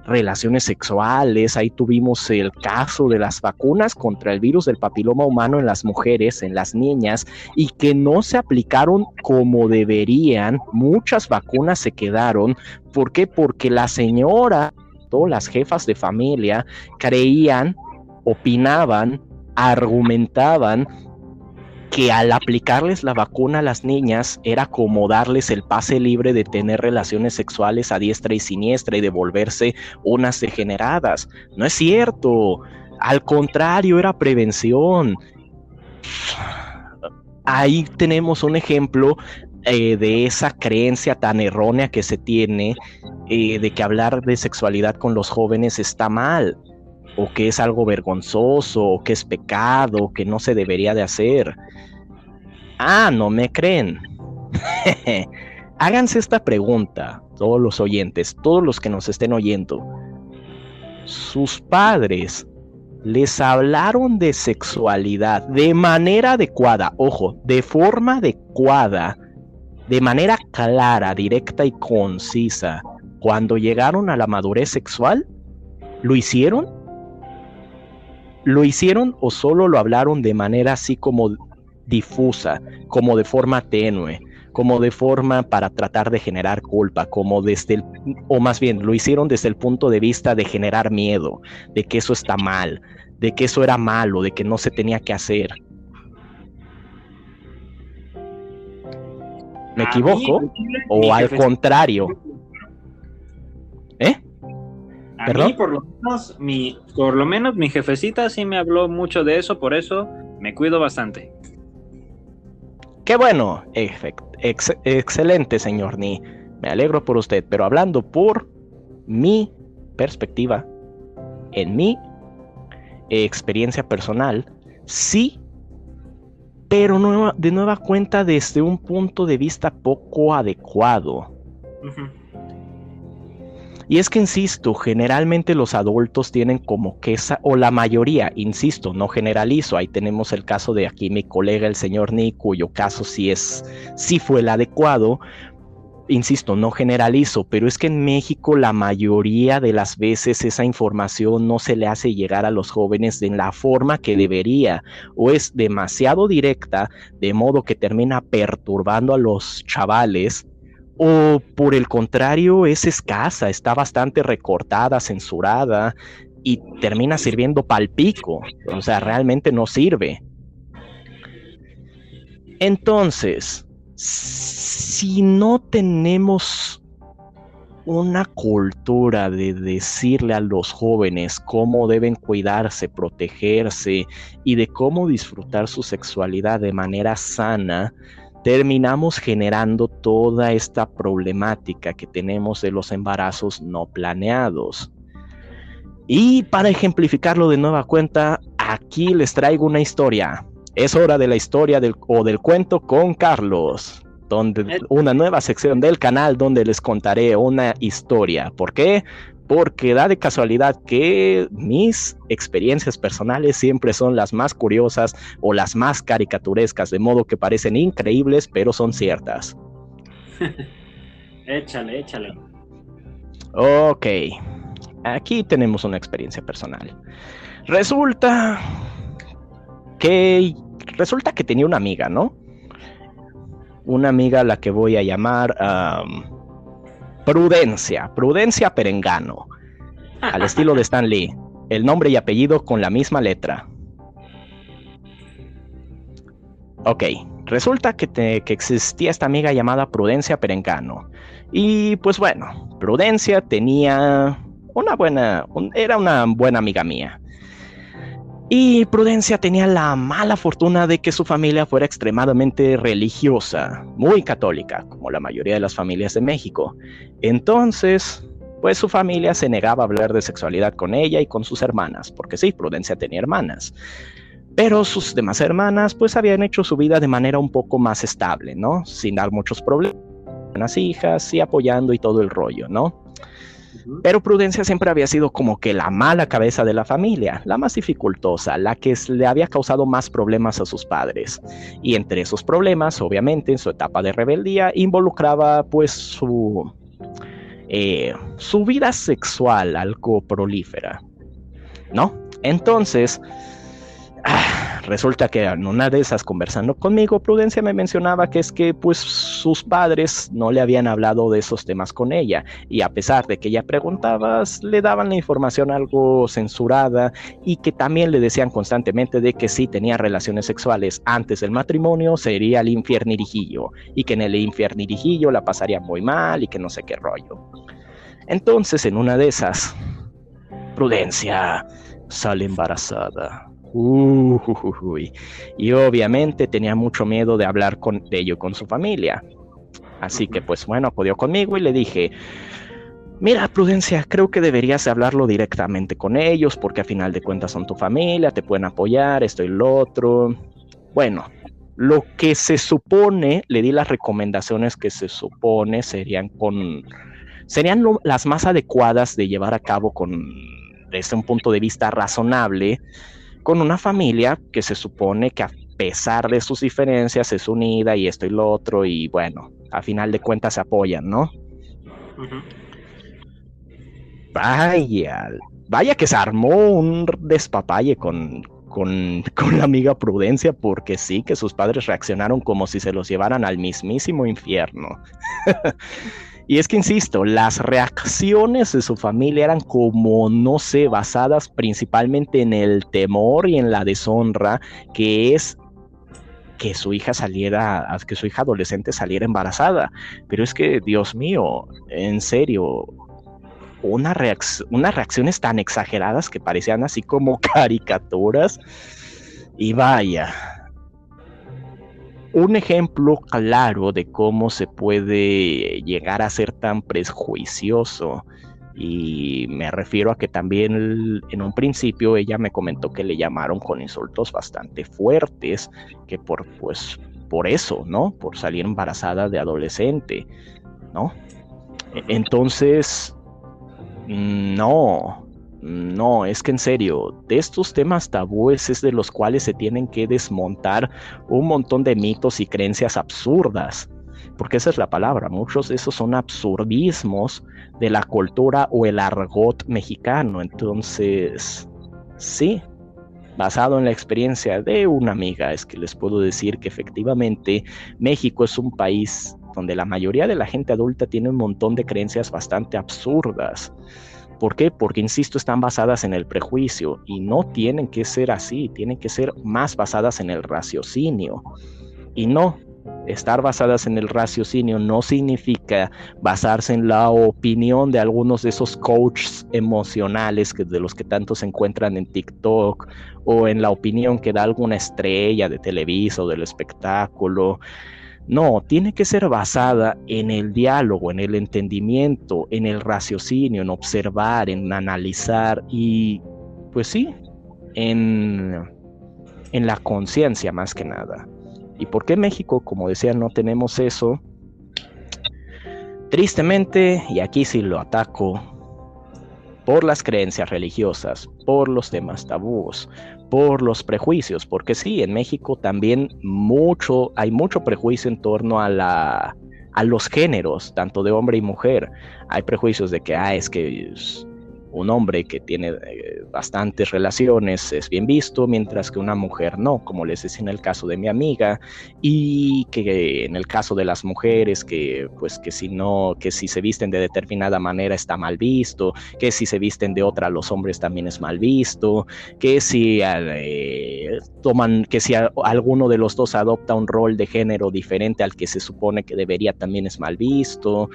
relaciones sexuales. Ahí tuvimos el caso de las vacunas contra el virus del papiloma humano en las mujeres, en las niñas, y que no se aplicaron como deberían. Muchas vacunas se quedaron. ¿Por qué? Porque la señora, todas las jefas de familia, creían, opinaban, argumentaban que al aplicarles la vacuna a las niñas era como darles el pase libre de tener relaciones sexuales a diestra y siniestra y de volverse unas degeneradas. No es cierto. Al contrario, era prevención. Ahí tenemos un ejemplo eh, de esa creencia tan errónea que se tiene eh, de que hablar de sexualidad con los jóvenes está mal, o que es algo vergonzoso, o que es pecado, que no se debería de hacer. Ah, no me creen. [LAUGHS] Háganse esta pregunta, todos los oyentes, todos los que nos estén oyendo. Sus padres les hablaron de sexualidad de manera adecuada, ojo, de forma adecuada, de manera clara, directa y concisa, cuando llegaron a la madurez sexual? ¿Lo hicieron? ¿Lo hicieron o solo lo hablaron de manera así como difusa, como de forma tenue, como de forma para tratar de generar culpa, como desde el, o más bien lo hicieron desde el punto de vista de generar miedo, de que eso está mal, de que eso era malo, de que no se tenía que hacer. ¿Me equivoco? ¿O al contrario? ¿Eh? A ¿Perdón? Mí, por lo menos, mi, por lo menos mi jefecita sí me habló mucho de eso, por eso me cuido bastante. Qué bueno, excelente, señor Ni. Me alegro por usted, pero hablando por mi perspectiva, en mi experiencia personal, sí, pero de nueva cuenta desde un punto de vista poco adecuado. Y es que, insisto, generalmente los adultos tienen como que esa, o la mayoría, insisto, no generalizo, ahí tenemos el caso de aquí mi colega, el señor Nick, cuyo caso sí es, sí fue el adecuado, insisto, no generalizo, pero es que en México la mayoría de las veces esa información no se le hace llegar a los jóvenes de la forma que debería o es demasiado directa, de modo que termina perturbando a los chavales o por el contrario es escasa, está bastante recortada, censurada y termina sirviendo palpico, o sea, realmente no sirve. Entonces, si no tenemos una cultura de decirle a los jóvenes cómo deben cuidarse, protegerse y de cómo disfrutar su sexualidad de manera sana, terminamos generando toda esta problemática que tenemos de los embarazos no planeados. Y para ejemplificarlo de nueva cuenta, aquí les traigo una historia. Es hora de la historia del, o del cuento con Carlos, donde una nueva sección del canal donde les contaré una historia. ¿Por qué? Porque da de casualidad que mis experiencias personales siempre son las más curiosas o las más caricaturescas, de modo que parecen increíbles, pero son ciertas. [LAUGHS] échale, échale. Ok, aquí tenemos una experiencia personal. Resulta que resulta que tenía una amiga, ¿no? Una amiga a la que voy a llamar Prudencia, Prudencia Perengano, al estilo de Stan Lee, el nombre y apellido con la misma letra. Ok, resulta que, que, existía esta amiga llamada Prudencia Perengano. Y pues bueno, Prudencia tenía una buena, era una buena amiga mía. Y Prudencia tenía la mala fortuna de que su familia fuera extremadamente religiosa, muy católica, como la mayoría de las familias de México. Entonces, pues su familia se negaba a hablar de sexualidad con ella y con sus hermanas, porque sí, Prudencia tenía hermanas. Pero sus demás hermanas pues habían hecho su vida de manera un poco más estable, ¿no? Sin dar muchos problemas, las hijas y apoyando y todo el rollo, ¿no? Pero Prudencia siempre había sido como que la mala cabeza de la familia, la más dificultosa, la que le había causado más problemas a sus padres. Y entre esos problemas, obviamente, en su etapa de rebeldía, involucraba pues su, eh, su vida sexual algo prolífera. ¿No? Entonces, Ah, resulta que en una de esas conversando conmigo, Prudencia me mencionaba que es que pues sus padres no le habían hablado de esos temas con ella. Y a pesar de que ella preguntaba, le daban la información algo censurada y que también le decían constantemente de que si tenía relaciones sexuales antes del matrimonio sería el infiernirijillo y que en el infiernirijillo la pasaría muy mal y que no sé qué rollo. Entonces en una de esas, Prudencia sale embarazada y obviamente tenía mucho miedo de hablar con, de ello con su familia. Así que pues bueno, acudió conmigo y le dije, mira Prudencia, creo que deberías hablarlo directamente con ellos porque a final de cuentas son tu familia, te pueden apoyar, esto y lo otro. Bueno, lo que se supone, le di las recomendaciones que se supone serían con, serían las más adecuadas de llevar a cabo con, desde un punto de vista razonable con una familia que se supone que a pesar de sus diferencias es unida y esto y lo otro y bueno, a final de cuentas se apoyan, ¿no? Vaya, vaya que se armó un despapalle con, con, [LAUGHS] con, la amiga Prudencia, porque sí que sus padres reaccionaron como si se los llevaran al mismísimo infierno. [LAUGHS] Y es que, insisto, las reacciones de su familia eran como, no sé, basadas principalmente en el temor y en la deshonra, que es que su hija saliera, que su hija adolescente saliera embarazada. Pero es que, Dios mío, en serio, una unas reacciones tan exageradas que parecían así como [LAUGHS] caricaturas. Y vaya, un ejemplo claro de cómo se puede llegar a ser tan prejuicioso. Y me refiero a que también en un principio ella me comentó que le llamaron con insultos bastante fuertes, que por pues por eso, ¿no? Por salir embarazada de adolescente, ¿no? E-, entonces, no, no, es que en serio, de estos temas tabúes es de los cuales se tienen que desmontar un montón de mitos y creencias absurdas. Porque esa es la palabra, muchos de esos son absurdismos de la cultura o el argot mexicano. Entonces, sí, basado en la experiencia de una amiga, es que les puedo decir que efectivamente México es un país donde la mayoría de la gente adulta tiene un montón de creencias bastante absurdas ¿Por qué? Porque, insisto, están basadas en el prejuicio y no tienen que ser así, tienen que ser más basadas en el raciocinio. Y no, estar basadas en el raciocinio no significa basarse en la opinión de algunos de esos coaches emocionales que de los que tanto se encuentran en TikTok o en la opinión que da alguna estrella de Televisa o del espectáculo no, tiene que ser basada en el diálogo, en el entendimiento, en el raciocinio, en observar, en analizar y, pues sí, en, en la conciencia más que nada. ¿Y por qué México, como decía, no tenemos eso? Tristemente, y aquí sí lo ataco, por las creencias religiosas, por los temas tabús, por los prejuicios, porque sí, en México también mucho, hay mucho prejuicio en torno a la a los géneros, tanto de hombre y mujer. Hay prejuicios de que, ah, es que un hombre que tiene eh, bastantes relaciones es bien visto, mientras que una mujer no, como les decía en el caso de mi amiga, y que en el caso de las mujeres, que pues que si no, que si se visten de determinada manera está mal visto, que si se visten de otra los hombres también es mal visto, que si eh, toman, que si alguno de los dos adopta un rol de género diferente al que se supone que debería también es mal visto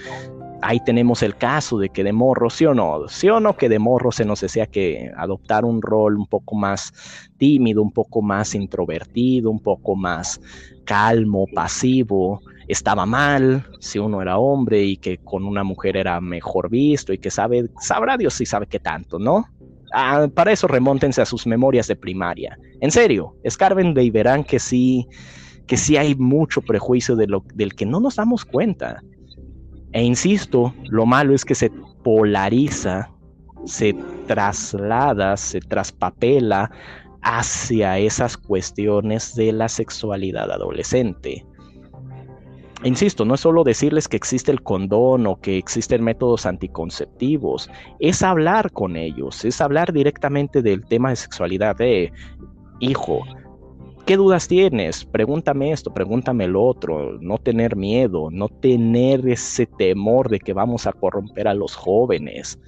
ahí tenemos el caso de que de morro, sí o no, sí o no que de morro se nos decía que adoptar un rol un poco más tímido, un poco más introvertido, un poco más calmo, pasivo, estaba mal si uno era hombre y que con una mujer era mejor visto y que sabe, sabrá Dios si sabe qué tanto, ¿no? Ah, para eso remóntense a sus memorias de primaria. En serio, escarben verán que sí, que sí hay mucho prejuicio del que no nos damos cuenta. E insisto, lo malo es que se polariza, se traslada, se traspapela hacia esas cuestiones de la sexualidad adolescente. Insisto, no es solo decirles que existe el condón o que existen métodos anticonceptivos, es hablar con ellos, es hablar directamente del tema de sexualidad de, hijo, ¿qué dudas tienes? Pregúntame esto, pregúntame lo otro, no tener miedo, no tener ese temor de que vamos a corromper a los jóvenes,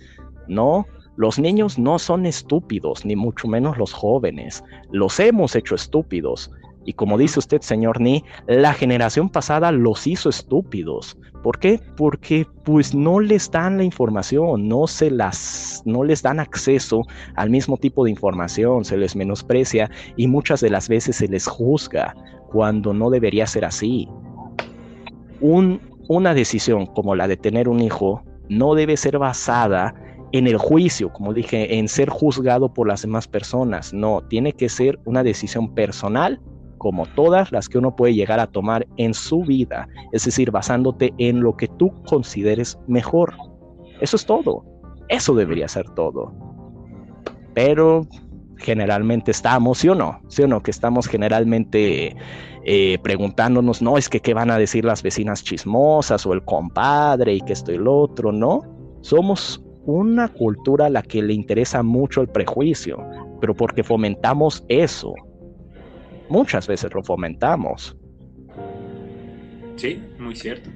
¿no? Los niños no son estúpidos, ni mucho menos los jóvenes, los hemos hecho estúpidos y como dice usted, señor Ni, la generación pasada los hizo estúpidos. ¿Por qué? Porque pues no les dan la información, no se las no les dan acceso al mismo tipo de información, se les menosprecia y muchas de las veces se les juzga cuando no debería ser así. Un, una decisión como la de tener un hijo no debe ser basada en el juicio, como dije, en ser juzgado por las demás personas. No, tiene que ser una decisión personal como todas las que uno puede llegar a tomar en su vida, es decir, basándote en lo que tú consideres mejor. Eso es todo. Eso debería ser todo. Pero generalmente estamos, ¿sí o no? ¿Sí o no? Que estamos generalmente eh, preguntándonos, no, es que qué van a decir las vecinas chismosas o el compadre y que esto y lo otro, ¿no? Somos una cultura a la que le interesa mucho el prejuicio, pero porque fomentamos eso, muchas veces lo fomentamos. Sí, muy cierto.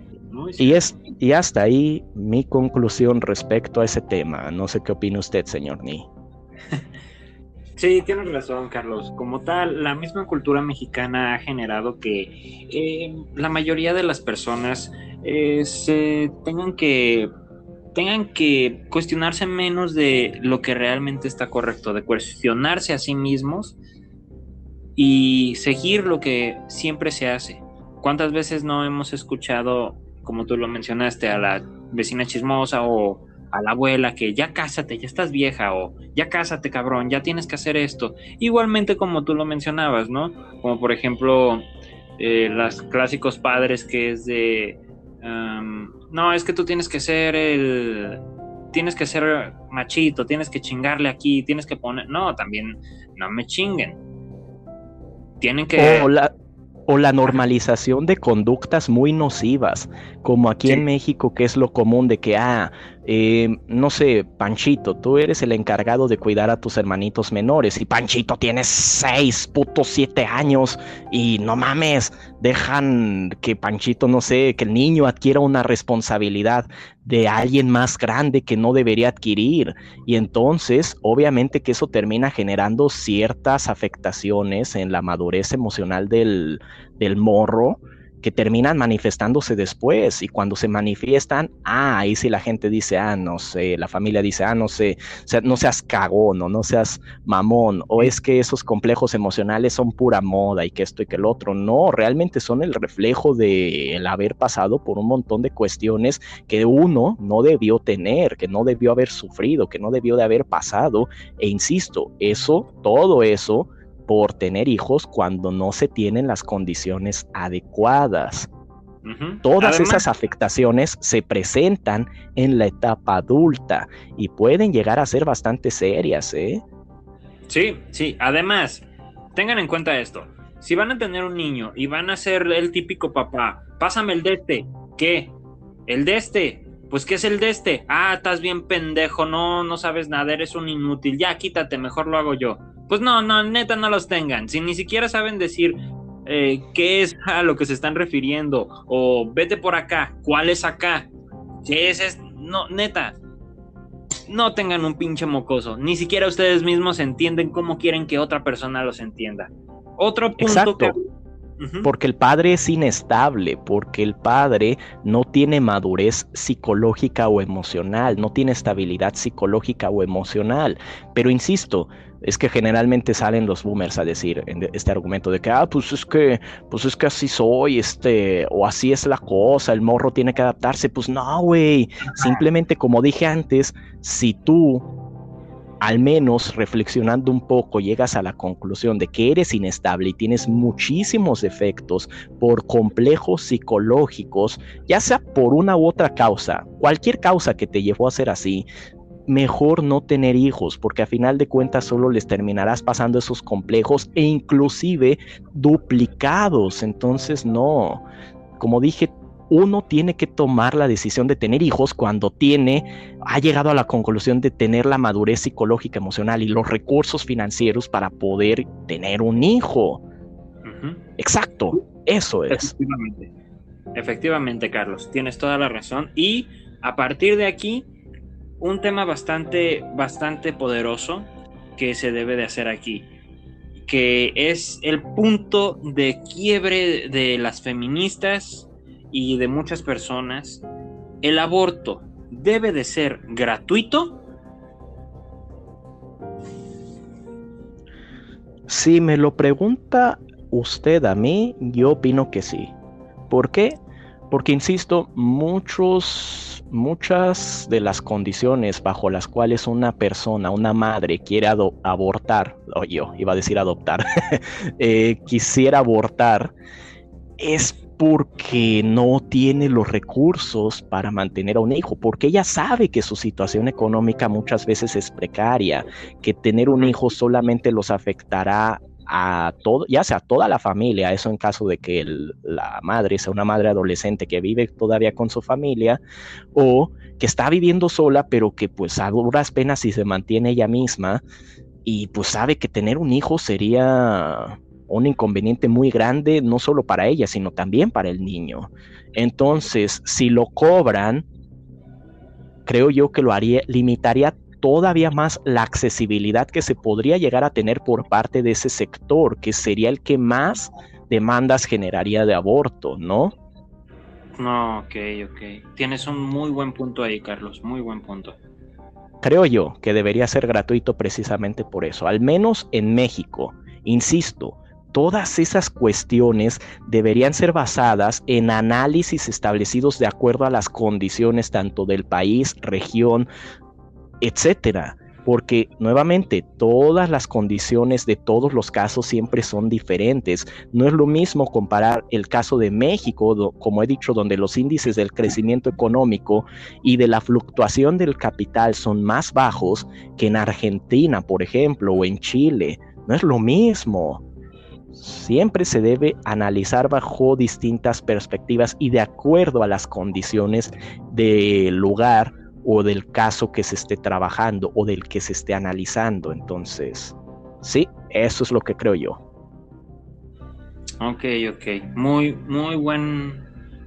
Y, es, y hasta ahí mi conclusión respecto a ese tema. No sé qué opina usted, señor Ni. [LAUGHS] Sí, tienes razón, Carlos. Como tal, la misma cultura mexicana ha generado que eh, la mayoría de las personas eh, se tengan que tengan que cuestionarse menos de lo que realmente está correcto, de cuestionarse a sí mismos y seguir lo que siempre se hace. ¿Cuántas veces no hemos escuchado, como tú lo mencionaste, a la vecina chismosa o a la abuela que ya cásate, ya estás vieja o ya cásate cabrón, ya tienes que hacer esto? Igualmente como tú lo mencionabas, ¿no? Como por ejemplo eh, los clásicos padres que es de, no, es que tú tienes que ser el, tienes que ser machito, tienes que chingarle aquí, tienes que poner, no, también no me chinguen tienen que... O la, o la normalización de conductas muy nocivas, como aquí en México, que es lo común de que, ah, eh, no sé, Panchito, tú eres el encargado de cuidar a tus hermanitos menores. Y Panchito tiene seis putos siete años. Y no mames, dejan que Panchito, no sé, que el niño adquiera una responsabilidad de alguien más grande que no debería adquirir. Y entonces, obviamente que eso termina generando ciertas afectaciones en la madurez emocional del, del morro que terminan manifestándose después y cuando se manifiestan, ah, ahí sí la gente dice, ah, no sé, la familia dice, ah, no sé, no seas cagón o no seas mamón, o es que esos complejos emocionales son pura moda y que esto y que el otro, no, realmente son el reflejo de el haber pasado por un montón de cuestiones que uno no debió tener, que no debió haber sufrido, que no debió de haber pasado, e insisto, eso, todo eso, por tener hijos cuando no se tienen las condiciones adecuadas. Todas esas afectaciones se presentan en la etapa adulta y pueden llegar a ser bastante serias, ¿eh? Sí, sí. Además, tengan en cuenta esto. Si van a tener un niño y van a ser el típico papá, pásame el de este. ¿Qué? ¿El de este? Pues ¿qué es el de este? Ah, estás bien pendejo, no, no sabes nada, eres un inútil. Ya, quítate, mejor lo hago yo. Pues no, no, neta no los tengan. Si ni siquiera saben decir eh, qué es a lo que se están refiriendo o vete por acá, cuál es acá. Si es, no, neta, no tengan un pinche mocoso. Ni siquiera ustedes mismos entienden cómo quieren que otra persona los entienda. Otro punto que Porque el padre es inestable, porque el padre no tiene madurez psicológica o emocional, no tiene estabilidad psicológica o emocional. Pero insisto, es que generalmente salen los boomers a decir este argumento de que, ah, pues es que, pues es que así soy, este, o así es la cosa, el morro tiene que adaptarse. Pues no, güey. Simplemente, como dije antes, si tú al menos reflexionando un poco llegas a la conclusión de que eres inestable y tienes muchísimos efectos por complejos psicológicos, ya sea por una u otra causa, cualquier causa que te llevó a ser así, mejor no tener hijos, porque a final de cuentas solo les terminarás pasando esos complejos e inclusive duplicados. Entonces, no, como dije, uno tiene que tomar la decisión de tener hijos cuando tiene, ha llegado a la conclusión de tener la madurez psicológica, emocional y los recursos financieros para poder tener un hijo. Exacto, eso es. Efectivamente. Efectivamente, Carlos, tienes toda la razón. Y a partir de aquí, un tema bastante, bastante poderoso que se debe de hacer aquí, que es el punto de quiebre de las feministas y de muchas personas. El aborto debe de ser gratuito. Si me lo pregunta usted a mí, yo opino que sí. ¿Por qué? Porque, insisto, muchos muchas de las condiciones bajo las cuales una persona, una madre quiere abortar, o yo iba a decir adoptar, [LAUGHS] eh, quisiera abortar, es porque no tiene los recursos para mantener a un hijo, porque ella sabe que su situación económica muchas veces es precaria, que tener un hijo solamente los afectará a todo, ya sea a toda la familia, eso en caso de que la madre sea una madre adolescente que vive todavía con su familia, o que está viviendo sola, pero que pues a duras penas si se mantiene ella misma, y pues sabe que tener un hijo sería un inconveniente muy grande, no solo para ella, sino también para el niño. Entonces, si lo cobran, creo yo que lo haría, limitaría todavía más la accesibilidad que se podría llegar a tener por parte de ese sector, que sería el que más demandas generaría de aborto, ¿no? No, ok, ok. Tienes un muy buen punto ahí, Carlos, muy buen punto. Creo yo que debería ser gratuito precisamente por eso, al menos en México. Insisto, todas esas cuestiones deberían ser basadas en análisis establecidos de acuerdo a las condiciones tanto del país, región, etcétera. Porque nuevamente todas las condiciones de todos los casos siempre son diferentes. No es lo mismo comparar el caso de México, como he dicho, donde los índices del crecimiento económico y de la fluctuación del capital son más bajos que en Argentina, por ejemplo, o en Chile. No es lo mismo siempre se debe analizar bajo distintas perspectivas y de acuerdo a las condiciones del lugar o del caso que se esté trabajando o del que se esté analizando. Entonces, sí, eso es lo que creo yo. Ok, ok. Muy, muy buen,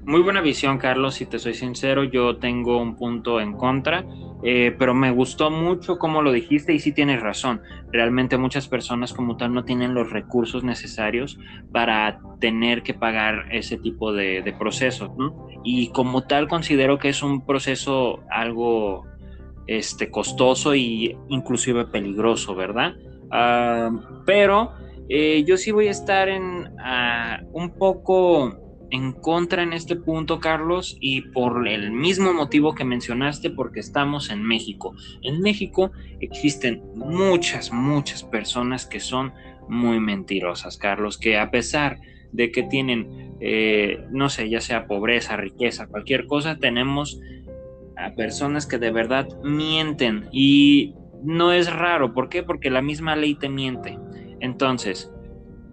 muy buena visión, Carlos. Si te soy sincero, yo tengo un punto en contra, eh, pero me gustó mucho cómo lo dijiste y sí tienes razón. Realmente muchas personas como tal no tienen los recursos necesarios para tener que pagar ese tipo de, procesos, ¿no? y como tal considero que es un proceso algo este, costoso y inclusive peligroso, ¿verdad? Ah, pero eh, yo sí voy a estar en ah, un poco en contra en este punto, Carlos, y por el mismo motivo que mencionaste, porque estamos en México. En México existen muchas, muchas personas que son muy mentirosas, Carlos, que a pesar de que tienen, eh, no sé, ya sea pobreza, riqueza, cualquier cosa, tenemos a personas que de verdad mienten y no es raro. ¿Por qué? Porque la misma ley te miente. Entonces,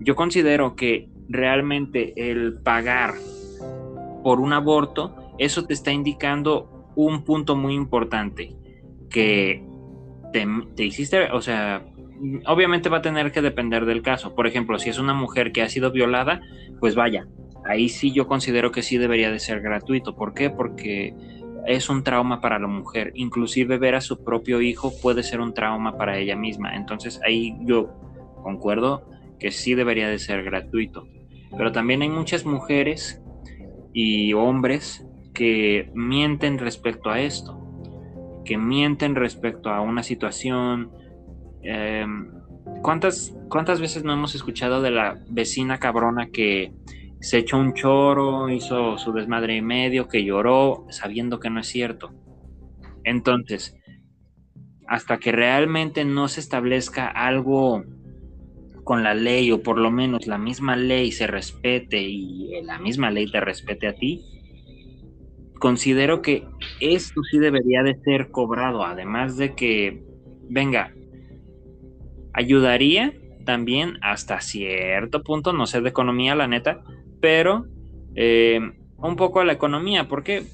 yo considero que realmente el pagar por un aborto, eso te está indicando un punto muy importante, que te, te hiciste, o sea, obviamente va a tener que depender del caso. Por ejemplo, si es una mujer que ha sido violada, pues vaya, ahí sí yo considero que sí debería de ser gratuito. ¿Por qué? Porque es un trauma para la mujer. Inclusive ver a su propio hijo puede ser un trauma para ella misma. Entonces ahí yo concuerdo que sí debería de ser gratuito. pero también hay muchas mujeres y hombres que mienten respecto a esto, que mienten respecto a una situación. Em, ¿cuántas, ¿Cuántas veces no hemos escuchado de la vecina cabrona que se echó un choro, hizo su desmadre y medio, que lloró sabiendo que no es cierto? Entonces, hasta que realmente no se establezca algo con la ley o por lo menos la misma ley se respete y la misma ley te respete a ti, considero que esto sí debería de ser cobrado, además de que, venga, ayudaría también hasta cierto punto, no sé de economía la neta, pero eh, un poco a la economía, porque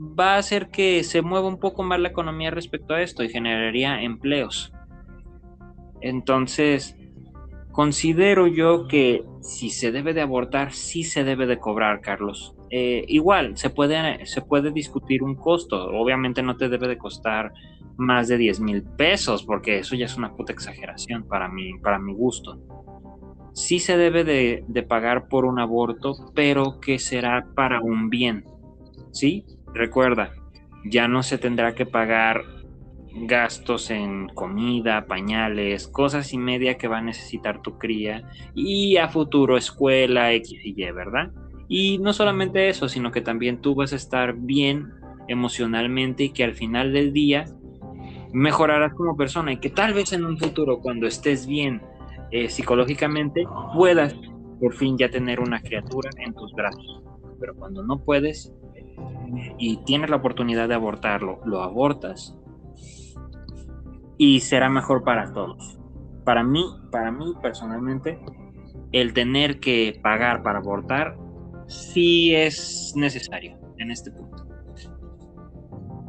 va a hacer que se mueva un poco más la economía respecto a esto y generaría empleos. Entonces, considero yo que si se debe de abortar, sí se debe de cobrar, Carlos. Eh, igual, se puede, se puede discutir un costo. Obviamente no te debe de costar más de 10 mil pesos, porque eso ya es una puta exageración para mí, para mi gusto. Sí se debe de, de pagar por un aborto, pero que será para un bien. ¿Sí? Recuerda, ya no se tendrá que pagar gastos en comida, pañales, cosas y media que va a necesitar tu cría y a futuro escuela, X y Y, ¿verdad? Y no solamente eso, sino que también tú vas a estar bien emocionalmente y que al final del día mejorarás como persona y que tal vez en un futuro cuando estés bien eh, psicológicamente puedas por fin ya tener una criatura en tus brazos. Pero cuando no puedes, y tienes la oportunidad de abortarlo, lo abortas y será mejor para todos. Para mí, para mí personalmente, el tener que pagar para abortar sí es necesario en este punto.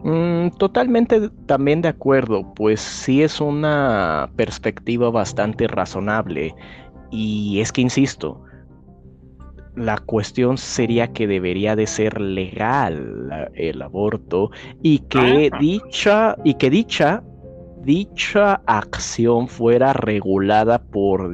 Mm, totalmente también de acuerdo, pues sí es una perspectiva bastante razonable y es que insisto, la cuestión sería que debería de ser legal el aborto y que dicha y que dicha dicha acción fuera regulada por,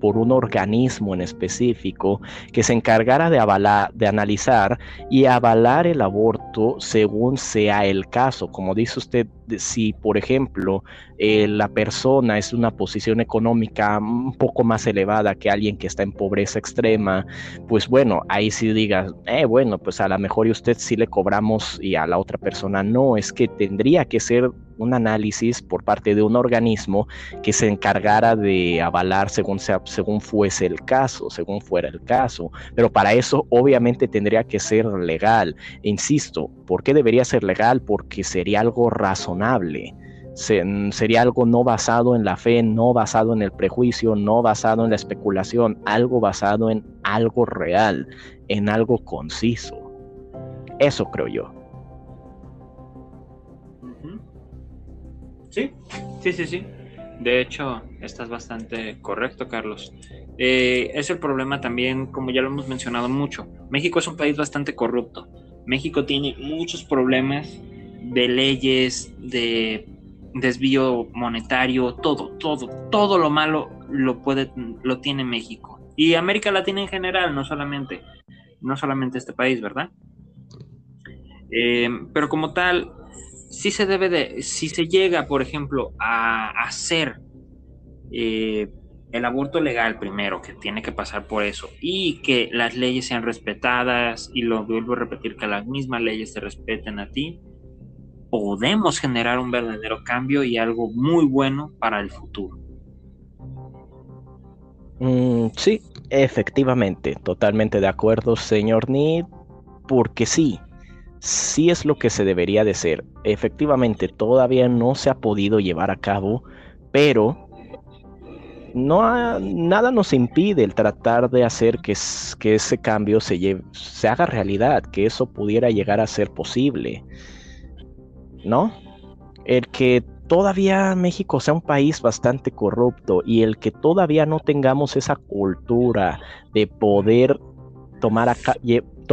por, un organismo en específico que se encargara de, avalar, de analizar y avalar el aborto según sea el caso. Como dice usted, si por ejemplo eh, la persona es una posición económica un poco más elevada que alguien que está en pobreza extrema, pues bueno, ahí sí digas, eh, bueno, pues a lo mejor y usted sí le cobramos y a la otra persona no, es que tendría que ser un análisis por parte de un organismo que se encargara de avalar según, sea, según fuese el caso, según fuera el caso. Pero para eso obviamente tendría que ser legal. E insisto, ¿por qué debería ser legal? Porque sería algo razonable. sería algo no basado en la fe, no basado en el prejuicio, no basado en la especulación, algo basado en algo real, en algo conciso. Eso creo yo. Sí, sí, sí, sí. De hecho, estás bastante correcto, Carlos. Eh, es el problema también, como ya lo hemos mencionado mucho. México es un país bastante corrupto. México tiene muchos problemas de leyes, de desvío monetario, todo, todo, todo lo malo lo puede, lo tiene México. Y América Latina en general, no solamente, no solamente este país, ¿verdad? Eh, pero como tal, si se debe de, si se llega, por ejemplo, a hacer eh, el aborto legal primero, que tiene que pasar por eso, y que las leyes sean respetadas, y lo vuelvo a repetir, que las mismas leyes te respeten a ti, podemos generar un verdadero cambio y algo muy bueno para el futuro. Mm, sí, efectivamente, totalmente de acuerdo, señor Need, porque sí, sí es lo que se debería de ser. Efectivamente, todavía no se ha podido llevar a cabo, pero no nada nos impide el tratar de hacer que, ese cambio se, se haga realidad, que eso pudiera llegar a ser posible. ¿No? El que todavía México sea un país bastante corrupto y el que todavía no tengamos esa cultura de poder tomar, acá,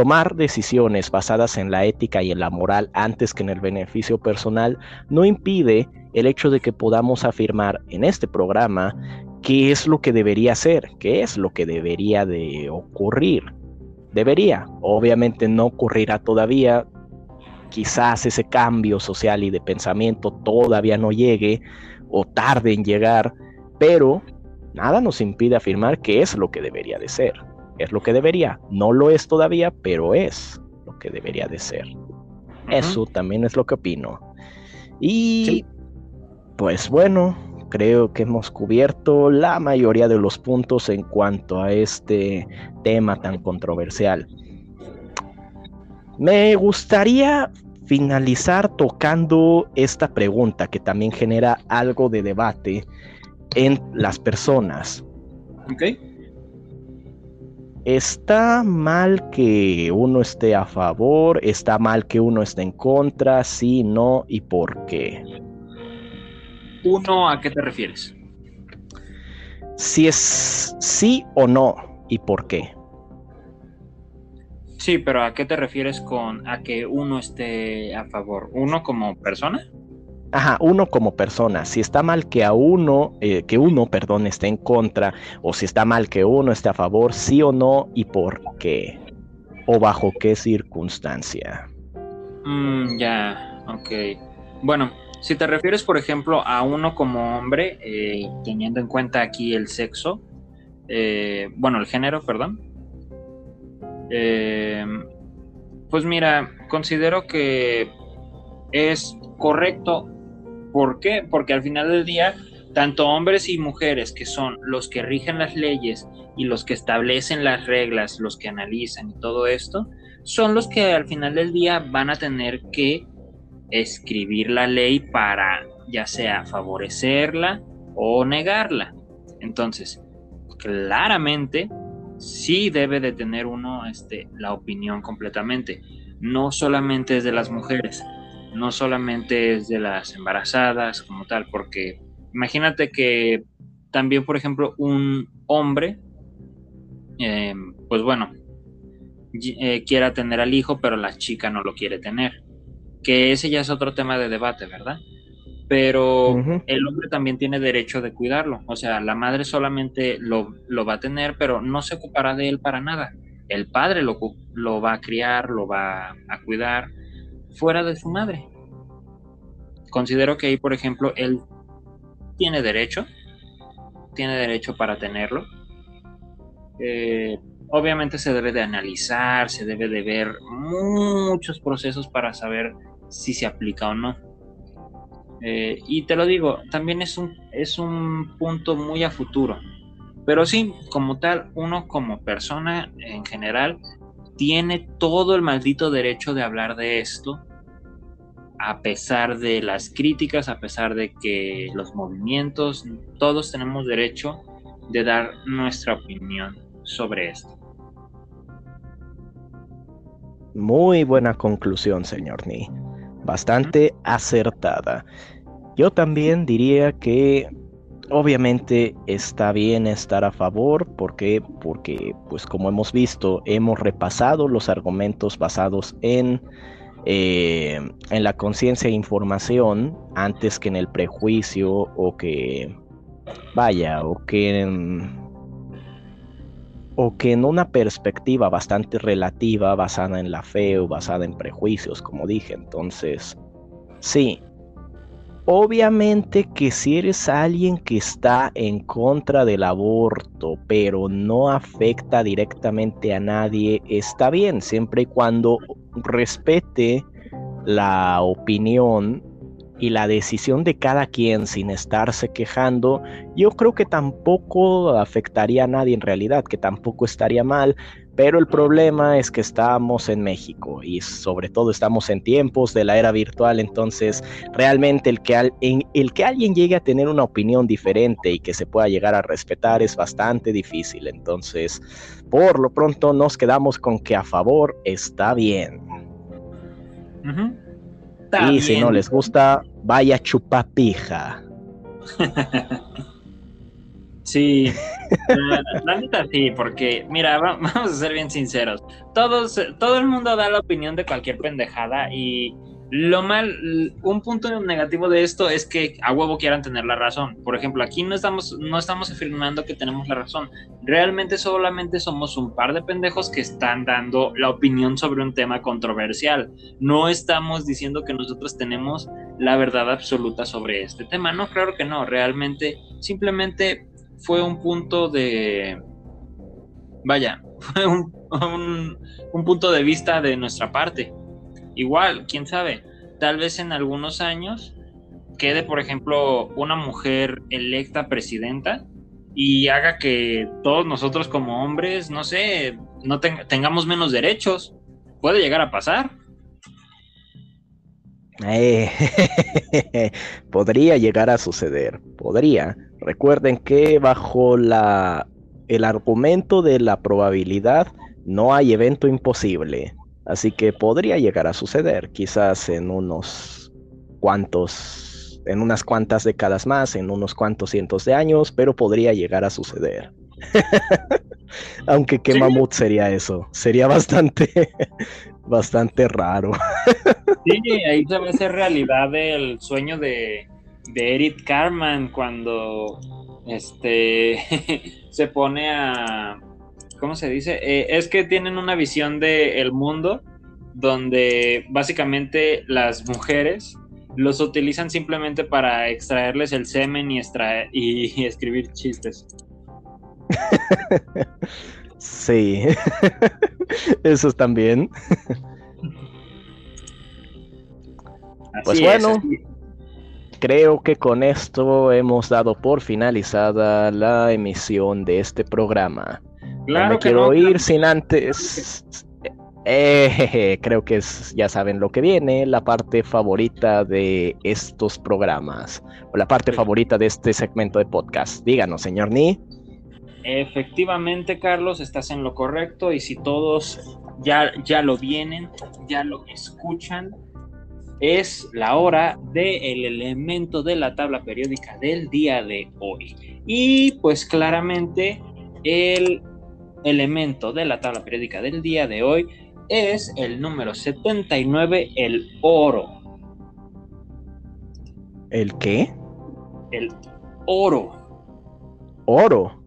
tomar decisiones basadas en la ética y en la moral antes que en el beneficio personal no impide el hecho de que podamos afirmar en este programa qué es lo que debería ser, qué es lo que debería de ocurrir. Debería, obviamente no ocurrirá todavía, quizás ese cambio social y de pensamiento todavía no llegue o tarde en llegar, pero nada nos impide afirmar que es lo que debería de ser. Es lo que debería. No lo es todavía, pero es lo que debería de ser. Eso también es lo que opino. Y pues bueno, creo que hemos cubierto la mayoría de los puntos en cuanto a este tema tan controversial. Me gustaría finalizar tocando esta pregunta que también genera algo de debate en las personas. Ok. ¿Está mal que uno esté a favor? ¿Está mal que uno esté en contra? Sí, no y por qué. Uno, ¿a qué te refieres? Si es sí o no y por qué. Sí, pero ¿a qué te refieres con a que uno esté a favor? ¿Uno como persona? Ajá, uno como persona. Si está mal que a uno, eh, que uno, perdón, esté en contra, o si está mal que uno esté a favor, sí o no y por qué, o bajo qué circunstancia. Mm, ya, ok. Bueno, si te refieres, por ejemplo, a uno como hombre, eh, teniendo en cuenta aquí el sexo, eh, bueno, el género, perdón. Pues mira, considero que es correcto. ¿Por qué? Porque al final del día, tanto hombres y mujeres, que son los que rigen las leyes y los que establecen las reglas, los que analizan y todo esto, son los que al final del día van a tener que escribir la ley para ya sea favorecerla o negarla. Entonces, claramente sí debe de tener uno este, la opinión completamente. No solamente es de las mujeres, no solamente es de las embarazadas como tal, porque imagínate que también, por ejemplo, un hombre, eh, pues bueno, eh, quiera tener al hijo, pero la chica no lo quiere tener que ese ya es otro tema de debate, ¿verdad? Pero el hombre también tiene derecho de cuidarlo, o sea, la madre solamente lo, va a tener, pero no se ocupará de él para nada. El padre lo, lo va a criar, lo va a cuidar fuera de su madre. Considero que ahí, por ejemplo, él tiene derecho, tiene derecho para tenerlo. Eh, obviamente se debe de analizar, se debe de ver muchos procesos para saber si se aplica o no. Eh, y te lo digo, también es un, es un punto muy a futuro. Pero sí, como tal, uno como persona en general tiene todo el maldito derecho de hablar de esto, a pesar de las críticas, a pesar de que los movimientos, todos tenemos derecho de dar nuestra opinión sobre esto. Muy buena conclusión, señor Ni bastante acertada. Yo también diría que obviamente está bien estar a favor porque porque pues como hemos visto hemos repasado los argumentos basados en eh, en la conciencia e información antes que en el prejuicio o que vaya o que en, o que en una perspectiva bastante relativa, basada en la fe o basada en prejuicios, como dije. Entonces, sí, obviamente que si eres alguien que está en contra del aborto, pero no afecta directamente a nadie, está bien, siempre y cuando respete la opinión y la decisión de cada quien sin estarse quejando, yo creo que tampoco afectaría a nadie en realidad, que tampoco estaría mal, pero el problema es que estamos en México y sobre todo estamos en tiempos de la era virtual, entonces realmente el que, el que alguien llegue a tener una opinión diferente y que se pueda llegar a respetar es bastante difícil, entonces por lo pronto nos quedamos con que a favor está bien. y si no les gusta, vaya chupapija. [LAUGHS] sí, la, neta sí, porque mira, [LAUGHS] vamos a ser bien sinceros. Todos, todo el mundo da la opinión de cualquier pendejada y Lo mal, un punto negativo de esto es que a huevo quieran tener la razón. Por ejemplo, aquí no estamos, no estamos afirmando que tenemos la razón. Realmente solamente somos un par de pendejos que están dando la opinión sobre un tema controversial. No estamos diciendo que nosotros tenemos la verdad absoluta sobre este tema. No, claro que no. Realmente, simplemente fue un punto de... Vaya, [LAUGHS] fue un, un punto de vista de nuestra parte igual, quién sabe, tal vez en algunos años quede, por ejemplo, una mujer electa presidenta y haga que todos nosotros como hombres, no sé, no tengamos menos derechos. Puede llegar a pasar. Eh, [LAUGHS] podría llegar a suceder, podría. Recuerden que bajo la el argumento de la probabilidad no hay evento imposible. Así que podría llegar a suceder, quizás en unos cuantos, en unas cuantas décadas más, en unos cuantos cientos de años, pero podría llegar a suceder. [LAUGHS] Aunque qué mamut sería eso, sería bastante, [LAUGHS] bastante raro. sí, ahí se hacer realidad el sueño de, de Eric Carman cuando este [LAUGHS] se pone a ¿cómo se dice? Eh, es que tienen una visión del el mundo donde básicamente las mujeres los utilizan simplemente para extraerles el semen y, extraer, y, [LAUGHS] escribir chistes. sí, [LAUGHS] eso también. pues bueno, creo que con esto hemos dado por finalizada la emisión de este programa. Claro que quiero ir sin antes. [LAUGHS] Eh, [LAUGHS] creo que es, ya saben lo que viene, la parte favorita de estos programas, o la parte favorita de este segmento de podcast. Díganos, señor Ni. Efectivamente, Carlos, estás en lo correcto y si todos ya, ya lo vienen, ya lo escuchan, es la hora del elemento de la tabla periódica del día de hoy. Y pues claramente el elemento de la tabla periódica del día de hoy es el número 79, el oro. ¿El qué? El oro. Oro.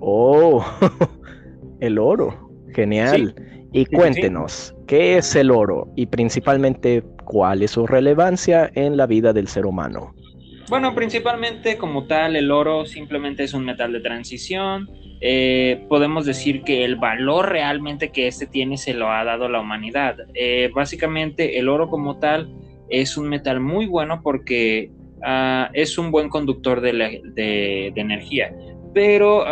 Oh, [LAUGHS] el oro. Genial. Y cuéntenos, ¿qué es el oro? Y principalmente, ¿cuál es su relevancia en la vida del ser humano? Bueno, principalmente como tal, el oro simplemente es un metal de transición. Eh, podemos decir que el valor realmente que este tiene se lo ha dado la humanidad. Eh, básicamente, el oro como tal es un metal muy bueno porque ah, es un buen conductor de, energía. Pero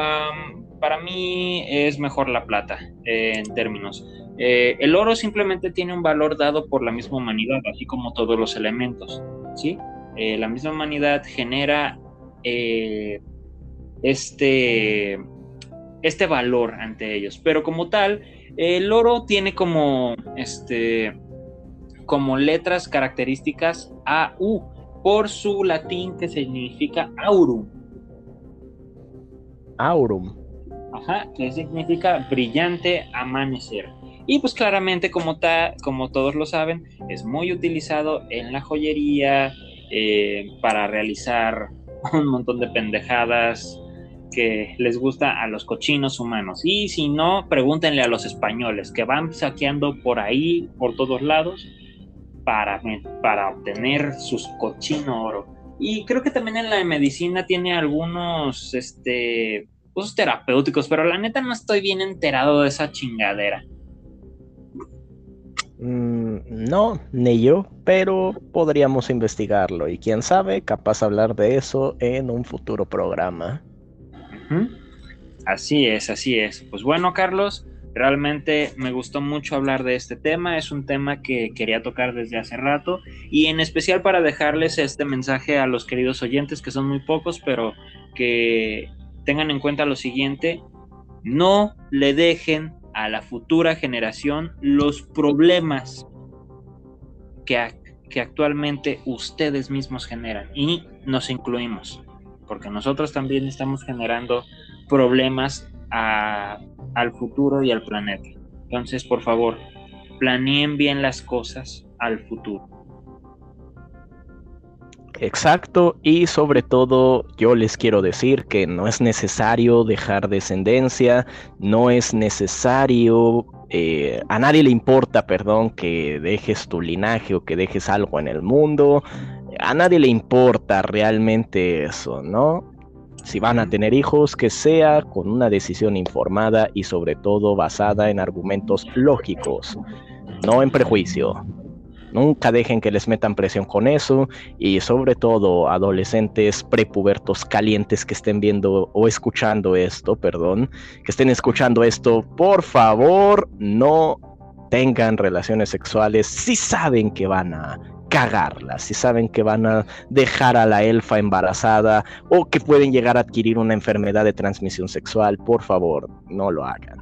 para mí es mejor la plata eh, en términos. El oro simplemente tiene un valor dado por la misma humanidad, así como todos los elementos. ¿sí? Eh, la misma humanidad genera eh, este, este valor ante ellos. Pero como tal, el oro tiene como, este, como letras características AU por su latín que significa aurum. Aurum. Ajá, que significa brillante amanecer. Y pues claramente, como, como todos lo saben, es muy utilizado en la joyería, eh, para realizar un montón de pendejadas que les gusta a los cochinos humanos. Y si no, pregúntenle a los españoles que van saqueando por ahí, por todos lados, para, para obtener sus cochino oro. Y creo que también en la medicina tiene algunos este, usos terapéuticos, pero la neta no estoy bien enterado de esa chingadera. Mm, no, ni yo, pero podríamos investigarlo y quién sabe, capaz hablar de eso en un futuro programa. Así es, así es. Pues bueno, Carlos, realmente me gustó mucho hablar de este tema, es un tema que quería tocar desde hace rato y en especial para dejarles este mensaje a los queridos oyentes, que son muy pocos, pero que tengan en cuenta lo siguiente, no le dejen a la futura generación los problemas que, que actualmente ustedes mismos generan y nos incluimos, porque nosotros también estamos generando problemas al futuro y al planeta. Entonces, por favor, planeen bien las cosas al futuro. Exacto, y sobre todo yo les quiero decir que no es necesario dejar descendencia, no es necesario, eh, a nadie le importa, perdón, que dejes tu linaje o que dejes algo en el mundo, a nadie le importa realmente eso, ¿no? Si van a tener hijos, que sea con una decisión informada y sobre todo basada en argumentos lógicos, no en prejuicio. Nunca dejen que les metan presión con eso. Y sobre todo adolescentes prepubertos calientes que estén viendo o escuchando esto, perdón, que estén escuchando esto, por favor, no tengan relaciones sexuales. Si saben que van a cagarla, si saben que van a dejar a la elfa embarazada o que pueden llegar a adquirir una enfermedad de transmisión sexual, por favor, no lo hagan.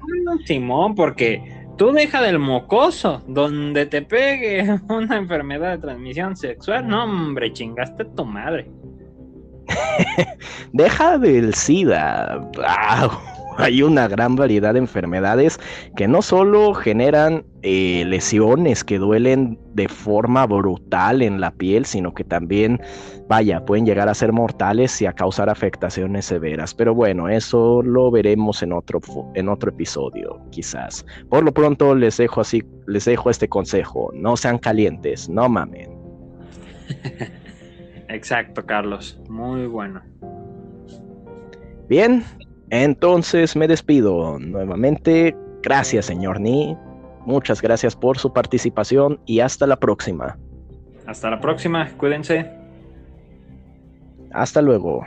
Simón, porque Tú deja del mocoso, donde te pegue [LAUGHS] una enfermedad de transmisión sexual. No, hombre, chingaste tu madre. [LAUGHS] deja del SIDA. [LAUGHS] hay una gran variedad de enfermedades que no solo generan eh, lesiones que duelen de forma brutal en la piel, sino que también, vaya, pueden llegar a ser mortales y a causar afectaciones severas. Pero bueno, eso lo veremos en otro, en otro episodio, quizás. Por lo pronto les dejo así, les dejo este consejo: no sean calientes, no mamen. [LAUGHS] Exacto, Carlos. Muy bueno. Bien, entonces me despido nuevamente. Gracias, señor Ni. Muchas gracias por su participación y hasta la próxima. Hasta la próxima, cuídense. Hasta luego.